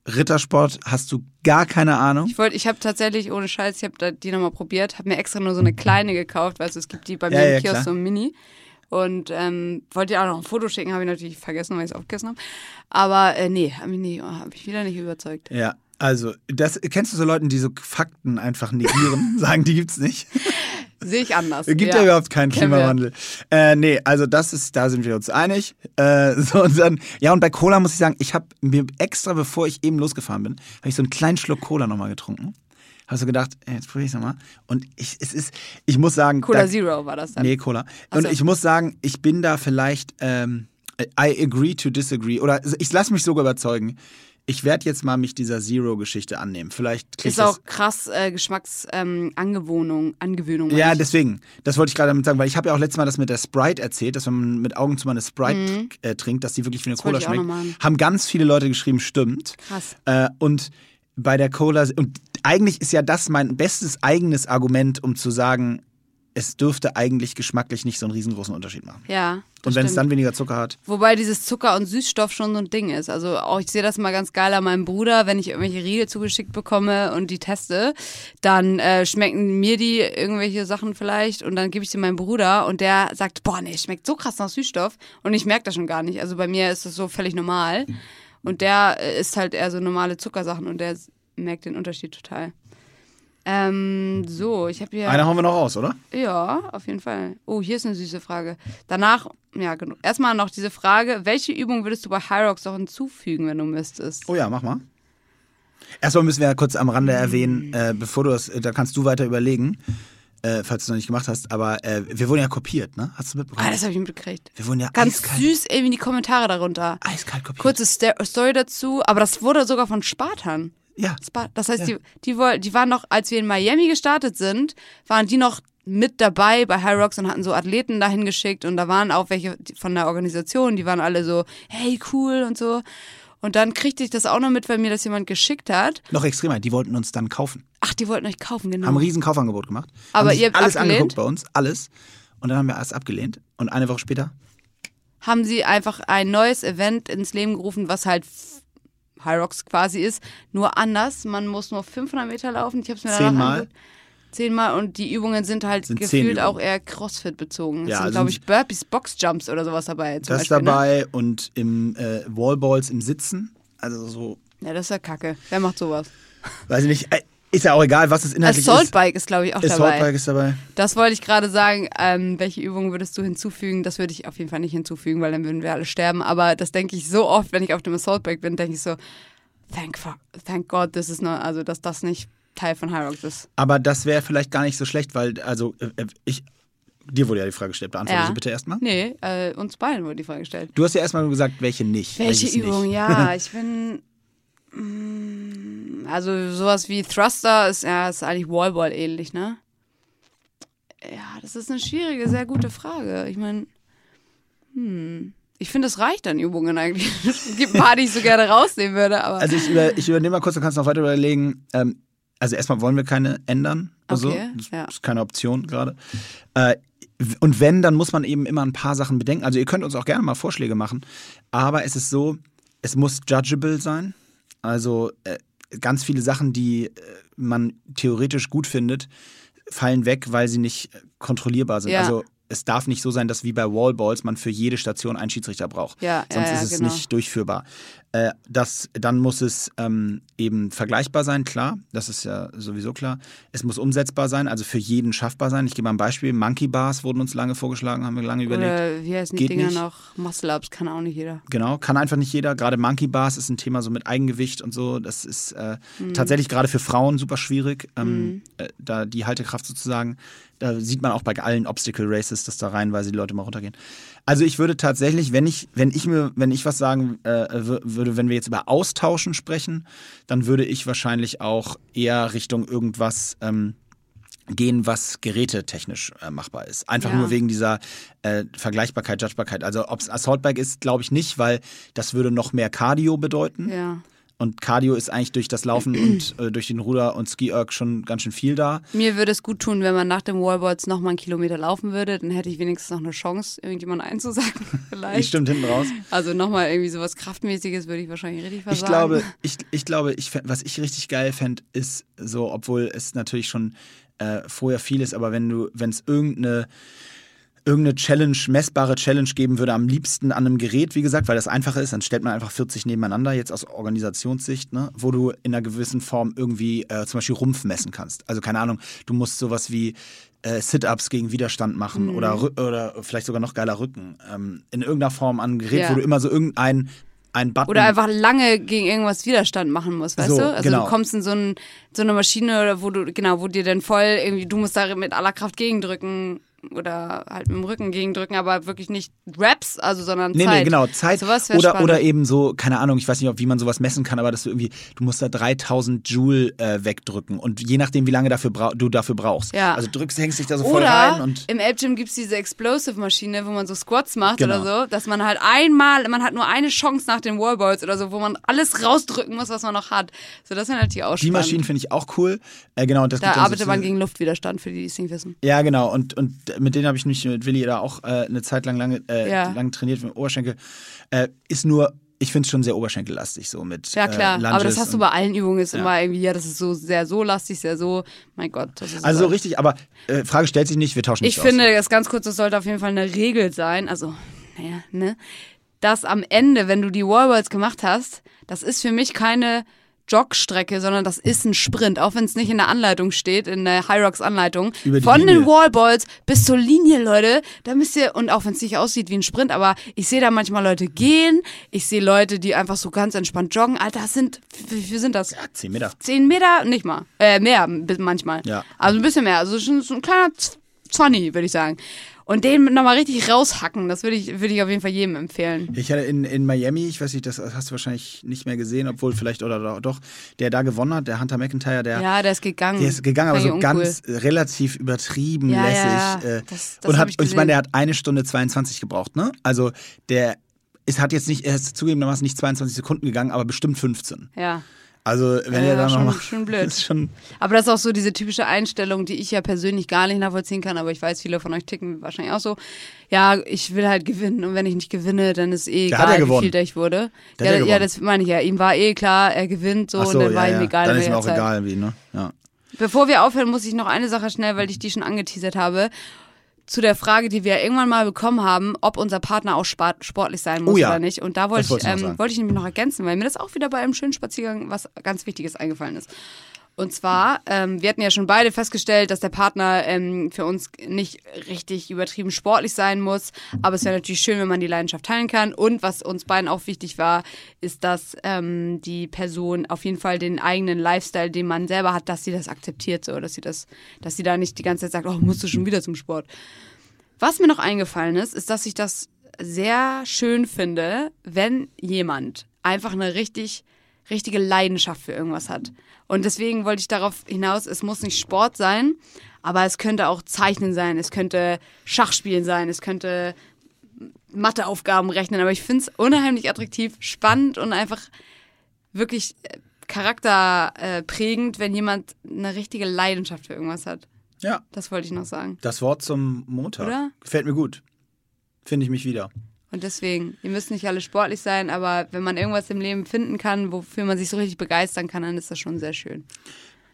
Rittersport hast du gar keine Ahnung. Ich wollte, ich habe tatsächlich ohne Scheiß, ich habe die nochmal probiert, habe mir extra nur so eine kleine gekauft, weil es gibt die bei mir Ja, im ja, Kiosk klar. so ein Mini. Und ähm, wollte ihr auch noch ein Foto schicken, habe ich natürlich vergessen, weil ich es aufgegessen habe. Aber äh, nee, habe ich, hab ich wieder nicht überzeugt. Ja, also, das kennst du so Leute, die so Fakten einfach negieren, sagen, die gibt's nicht. Sehe ich anders. Es gibt ja, überhaupt keinen Kennen. Klimawandel. Äh, nee, also das ist, da sind wir uns einig. Äh, so und dann, ja, und bei Cola muss ich sagen, ich habe mir extra, bevor ich eben losgefahren bin, habe ich so einen kleinen Schluck Cola nochmal getrunken. Habe so gedacht, ey, jetzt probiere ich nochmal. Und ich, es ist, ich muss sagen, Cola da, Zero war das dann. Nee, Cola. Ach Und so. ich muss sagen, ich bin da vielleicht, ähm, I agree to disagree. Oder ich lasse mich sogar überzeugen. Ich werde jetzt mal mich dieser Zero-Geschichte annehmen. Vielleicht Ist auch krass äh, Geschmacksangewohnung, ähm, Angewöhnung. ja, deswegen. Das wollte ich gerade damit sagen, weil ich habe ja auch letztes Mal das mit der Sprite erzählt, dass wenn man mit Augen zu mal eine Sprite äh, trinkt, dass die wirklich wie eine Mhm. Das Cola schmeckt. Haben ganz viele Leute geschrieben, stimmt. Krass. Äh, und bei der Cola, und eigentlich ist ja das mein bestes eigenes Argument, um zu sagen, es dürfte eigentlich geschmacklich nicht so einen riesengroßen Unterschied machen. Ja. Und wenn es dann weniger Zucker hat. Wobei dieses Zucker und Süßstoff schon so ein Ding ist. Also auch ich sehe das mal ganz geil an meinem Bruder, wenn ich irgendwelche Riegel zugeschickt bekomme und die teste, dann äh, schmecken mir die irgendwelche Sachen vielleicht und dann gebe ich sie meinem Bruder und der sagt, boah, nee, schmeckt so krass nach Süßstoff und ich merke das schon gar nicht. Also bei mir ist das so völlig normal und der äh, isst halt eher so normale Zuckersachen und der merkt den Unterschied total. Ähm, so, ich habe hier. Eine hauen wir noch raus, oder? Ja, auf jeden Fall. Oh, hier ist eine süße Frage. Danach, ja, genug. Erstmal noch diese Frage: Welche Übung würdest du bei Hyrox noch hinzufügen, wenn du müsstest? Oh ja, mach mal. Erstmal müssen wir ja kurz am Rande erwähnen, äh, bevor du das, da kannst du weiter überlegen, äh, falls du es noch nicht gemacht hast, aber äh, wir wurden ja kopiert, ne? Hast du mitbekommen? Ah, das habe ich mitgekriegt. wir wurden ja Ganz eiskalt, süß irgendwie die Kommentare darunter. eiskalt kopiert. Kurze Sto- Story dazu, aber das wurde sogar von Spartan. Ja, Spa das heißt, die, die, woll- die waren noch, als wir in Miami gestartet sind, waren die noch mit dabei bei High Rocks und hatten so Athleten dahin geschickt und da waren auch welche von der Organisation, die waren alle so, hey, cool und so. Und dann kriegte ich das auch noch mit, weil mir das jemand geschickt hat. noch extremer, die wollten uns dann kaufen. Ach, die wollten euch kaufen, genau. Haben ein riesen Kaufangebot gemacht. Aber haben ihr habt alles abgelehnt? angeguckt bei uns, alles. Und dann haben wir alles abgelehnt. Und eine Woche später, haben sie einfach ein neues Event ins Leben gerufen, was halt High Rocks quasi ist, nur anders. Man muss nur 500 Meter laufen. Ich habe es mir danach Zehnmal? angeguckt. Zehnmal und die Übungen sind halt Sind gefühlt auch eher Crossfit bezogen. Es Ja, sind, also glaube ich, Burpees, Boxjumps oder sowas dabei. Das Beispiel, Ne? dabei und im äh, Wallballs im Sitzen. Also so, Ja, das ist ja kacke. Wer macht sowas? weiß ich nicht, äh, ist ja auch egal, was es inhaltlich Assault ist. Bike ist, glaube ich, auch Assault dabei. Bike ist dabei. Das wollte ich gerade sagen. Ähm, welche Übungen würdest du hinzufügen? Das würde ich auf jeden Fall nicht hinzufügen, weil dann würden wir alle sterben. Aber das denke ich so oft, wenn ich auf dem Assault Bike bin, denke ich so, thank, fuck, thank God, this is not, also dass das nicht Teil von High Rocks ist. Aber das wäre vielleicht gar nicht so schlecht, weil, also, äh, äh, ich, dir wurde ja die Frage gestellt, beantworte Ja. sie bitte erstmal. Nee, äh, uns beiden wurde die Frage gestellt. Du hast ja erstmal gesagt, welche nicht. Welche Übung? Nicht. Ja, ich bin. mm, Also sowas wie Thruster ist ja ist eigentlich Wallball ähnlich, ne? Ja, das ist eine schwierige, sehr gute Frage. Ich meine, hm. Ich finde, es reicht an Übungen eigentlich. Es gibt ein paar, die ich so gerne rausnehmen würde, aber. Also ich, über, ich übernehme mal kurz, dann kannst du noch weiter überlegen. Ähm, also erstmal wollen wir keine ändern. Also, Okay, das ja. ist keine Option gerade. Äh, und wenn, dann muss man eben immer ein paar Sachen bedenken. Also ihr könnt uns auch gerne mal Vorschläge machen. Aber es ist so, es muss judgeable sein. Also äh, ganz viele Sachen, die äh, man theoretisch gut findet, fallen weg, weil sie nicht kontrollierbar sind. Ja. Also es darf nicht so sein, dass wie bei Wallballs man für jede Station einen Schiedsrichter braucht. Ja, Sonst ja, ist es genau. nicht durchführbar. Äh, das, dann muss es ähm, eben vergleichbar sein, klar. Das ist ja sowieso klar. Es muss umsetzbar sein, also für jeden schaffbar sein. Ich gebe mal ein Beispiel. Monkey Bars wurden uns lange vorgeschlagen, haben wir lange überlegt. Oder wie heißen die Dinger nicht. noch? Muscle-Ups kann auch nicht jeder. Genau, kann einfach nicht jeder. Gerade Monkey Bars ist ein Thema so mit Eigengewicht und so. Das ist äh, Mhm. tatsächlich gerade für Frauen super schwierig, ähm, äh, da die Haltekraft sozusagen. Da sieht man auch bei allen Obstacle Races, dass da reihenweise die Leute mal runtergehen. Also ich würde tatsächlich, wenn ich, wenn ich mir, wenn ich was sagen äh, wür- würde, wenn wir jetzt über Austauschen sprechen, dann würde ich wahrscheinlich auch eher Richtung irgendwas ähm, gehen, was gerätetechnisch äh, machbar ist. Einfach Ja. nur wegen dieser äh, Vergleichbarkeit, Judgebarkeit. Also ob es Assaultbike ist, glaube ich nicht, weil das würde noch mehr Cardio bedeuten. Ja. Und Cardio ist eigentlich durch das Laufen und äh, durch den Ruder und Ski-Erg schon ganz schön viel da. Mir würde es gut tun, wenn man nach dem Wallballs noch mal einen Kilometer laufen würde. Dann hätte ich wenigstens noch eine Chance, irgendjemanden einzusagen. Die Vielleicht. stimmt hinten raus. Also nochmal irgendwie sowas Kraftmäßiges würde ich wahrscheinlich richtig versagen. Ich glaube, ich, ich glaube, ich, was ich richtig geil fände, ist so, obwohl es natürlich schon äh, vorher viel ist, aber wenn du, wenn es irgendeine irgendeine Challenge, messbare Challenge geben würde, am liebsten an einem Gerät, wie gesagt, weil das einfacher ist, dann stellt man einfach 40 nebeneinander, jetzt aus Organisationssicht, ne, wo du in einer gewissen Form irgendwie äh, zum Beispiel Rumpf messen kannst. Also keine Ahnung, du musst sowas wie äh, Sit-Ups gegen Widerstand machen Mhm. oder, oder vielleicht sogar noch geiler Rücken. Ähm, in irgendeiner Form an einem Gerät, Ja. wo du immer so irgendein ein Button Oder einfach lange gegen irgendwas Widerstand machen musst, weißt So, du? Also genau. du kommst in so, ein, so eine Maschine, oder wo du, genau, wo dir dann voll irgendwie, du musst da mit aller Kraft gegendrücken oder halt mit dem Rücken gegendrücken, aber wirklich nicht Raps, also sondern Nee, Zeit. nee, genau, Zeit. Sowas oder, spannend. oder eben so, keine Ahnung, ich weiß nicht, ob, wie man sowas messen kann, aber dass du irgendwie, du musst da 3000 Joule äh, wegdrücken und je nachdem, wie lange dafür du dafür brauchst. Ja. Also drückst, hängst dich da so voll rein Oder und. im Ape Gym gibt's diese Explosive-Maschine, wo man so Squats macht Genau. oder so, dass man halt einmal, man hat nur eine Chance nach den Wallballs oder so, wo man alles rausdrücken muss, was man noch hat. So, das wäre natürlich auch Die spannend. Maschinen finde ich auch cool. Äh, genau, und das Da gibt arbeitet man sozusagen- gegen Luftwiderstand, für die, die es nicht wissen. Ja, genau. Und, und mit denen habe ich mich mit Willi da auch äh, eine Zeit lang lange äh, Ja. lang trainiert mit dem Oberschenkel. Äh, ist nur, ich finde es schon sehr oberschenkellastig so mit. Ja, klar. Äh, aber das hast du bei allen Übungen, ist Ja. immer irgendwie, ja, das ist so sehr so lastig, sehr so. Mein Gott, das ist Also so. richtig, aber äh, Frage stellt sich nicht, wir tauschen nicht Ich aus. finde, das ganz kurz, das sollte auf jeden Fall eine Regel sein. Also, naja, ne? Dass am Ende, wenn du die Wallballs gemacht hast, das ist für mich keine Jogstrecke, sondern das ist ein Sprint, auch wenn es nicht in der Anleitung steht, in der High Rocks Anleitung. Von Linie. den Wallballs bis zur Linie, Leute, da müsst ihr, und auch wenn es nicht aussieht wie ein Sprint, aber ich sehe da manchmal Leute gehen, ich sehe Leute, die einfach so ganz entspannt joggen. Alter, das sind, wie viel sind das? Ja, 10 Meter. Zehn Meter? Nicht mal. Äh, mehr manchmal. Ja. Also ein bisschen mehr. Also schon so ein kleiner Z- Zwanni, würde ich sagen. Und den nochmal richtig raushacken, das würde ich, würde ich auf jeden Fall jedem empfehlen. Ich hatte in, in Miami, ich weiß nicht, das hast du wahrscheinlich nicht mehr gesehen, obwohl vielleicht oder doch- der da gewonnen hat, der Hunter McIntyre, der, Ja, der ist gegangen. der ist gegangen, aber so ich ganz relativ übertrieben Ja, lässig. ja, äh, Das- das und, hat, ich und ich meine, der hat eine Stunde 22 gebraucht, ne? Also der es hat jetzt nicht, er ist zugegebenermaßen nicht 22 Sekunden gegangen, aber bestimmt 15. Ja. Also wenn Ja, er da schon- noch mal, schon blöd. ist schon Aber das ist auch so diese typische Einstellung, die ich ja persönlich gar nicht nachvollziehen kann, aber ich weiß, viele von euch ticken wahrscheinlich auch so. Ja, ich will halt gewinnen und wenn ich nicht gewinne, dann ist eh Der egal, wie viel der ich wurde. Der ja, ja ja, das meine ich ja. Ihm war eh klar, er gewinnt so, so, und dann ja, war ihm egal. Dann ist welcher auch Zeit. egal, wie, ne? Ja. Bevor wir aufhören, muss ich noch eine Sache schnell, weil ich die schon angeteasert habe. Zu der Frage, die wir irgendwann mal bekommen haben, ob unser Partner auch sportlich sein muss Oh ja. oder nicht. Und da wollte ich, ähm, wollte ich nämlich noch ergänzen, weil mir das auch wieder bei einem schönen Spaziergang was ganz Wichtiges eingefallen ist. Und zwar, ähm, wir hatten ja schon beide festgestellt, dass der Partner ähm, für uns nicht richtig übertrieben sportlich sein muss. Aber es wäre natürlich schön, wenn man die Leidenschaft teilen kann. Und was uns beiden auch wichtig war, ist, dass ähm, die Person auf jeden Fall den eigenen Lifestyle, den man selber hat, dass sie das akzeptiert, so, dass sie das, dass sie da nicht die ganze Zeit sagt, oh, musst du schon wieder zum Sport. Was mir noch eingefallen ist, ist, dass ich das sehr schön finde, wenn jemand einfach eine richtig, richtige Leidenschaft für irgendwas hat. Und deswegen wollte ich darauf hinaus, es muss nicht Sport sein, aber es könnte auch Zeichnen sein, es könnte Schachspielen sein, es könnte Matheaufgaben rechnen, aber ich finde es unheimlich attraktiv, spannend und einfach wirklich äh, charakterprägend, wenn jemand eine richtige Leidenschaft für irgendwas hat. ja, Das wollte ich noch sagen. das Wort zum Montag. Oder? Gefällt mir gut. Finde ich mich wieder. Und deswegen, ihr müsst nicht alle sportlich sein, aber wenn man irgendwas im Leben finden kann, wofür man sich so richtig begeistern kann, dann ist das schon sehr schön.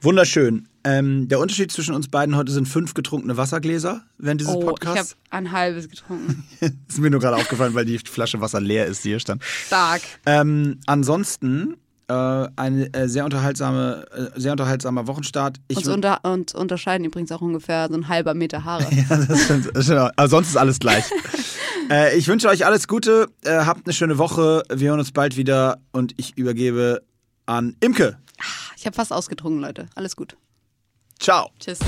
Wunderschön. Ähm, der Unterschied zwischen uns beiden heute sind fünf getrunkene Wassergläser während dieses oh, ich habe Podcasts. ein halbes getrunken. ist mir nur gerade aufgefallen, weil die Flasche Wasser leer ist, die hier stand. Stark. Ähm, ansonsten ein äh, sehr unterhaltsame, äh, sehr unterhaltsamer Wochenstart. Ich Uns, unter, uns unterscheiden übrigens auch ungefähr so ein halber Meter Haare. Ja, das stimmt. Stimmt. Aber sonst ist alles gleich. äh, ich wünsche euch alles Gute. Äh, habt eine schöne Woche. Wir hören uns bald wieder und ich übergebe an Imke. Ich habe fast ausgetrunken, Leute. Alles gut. Ciao. Tschüss.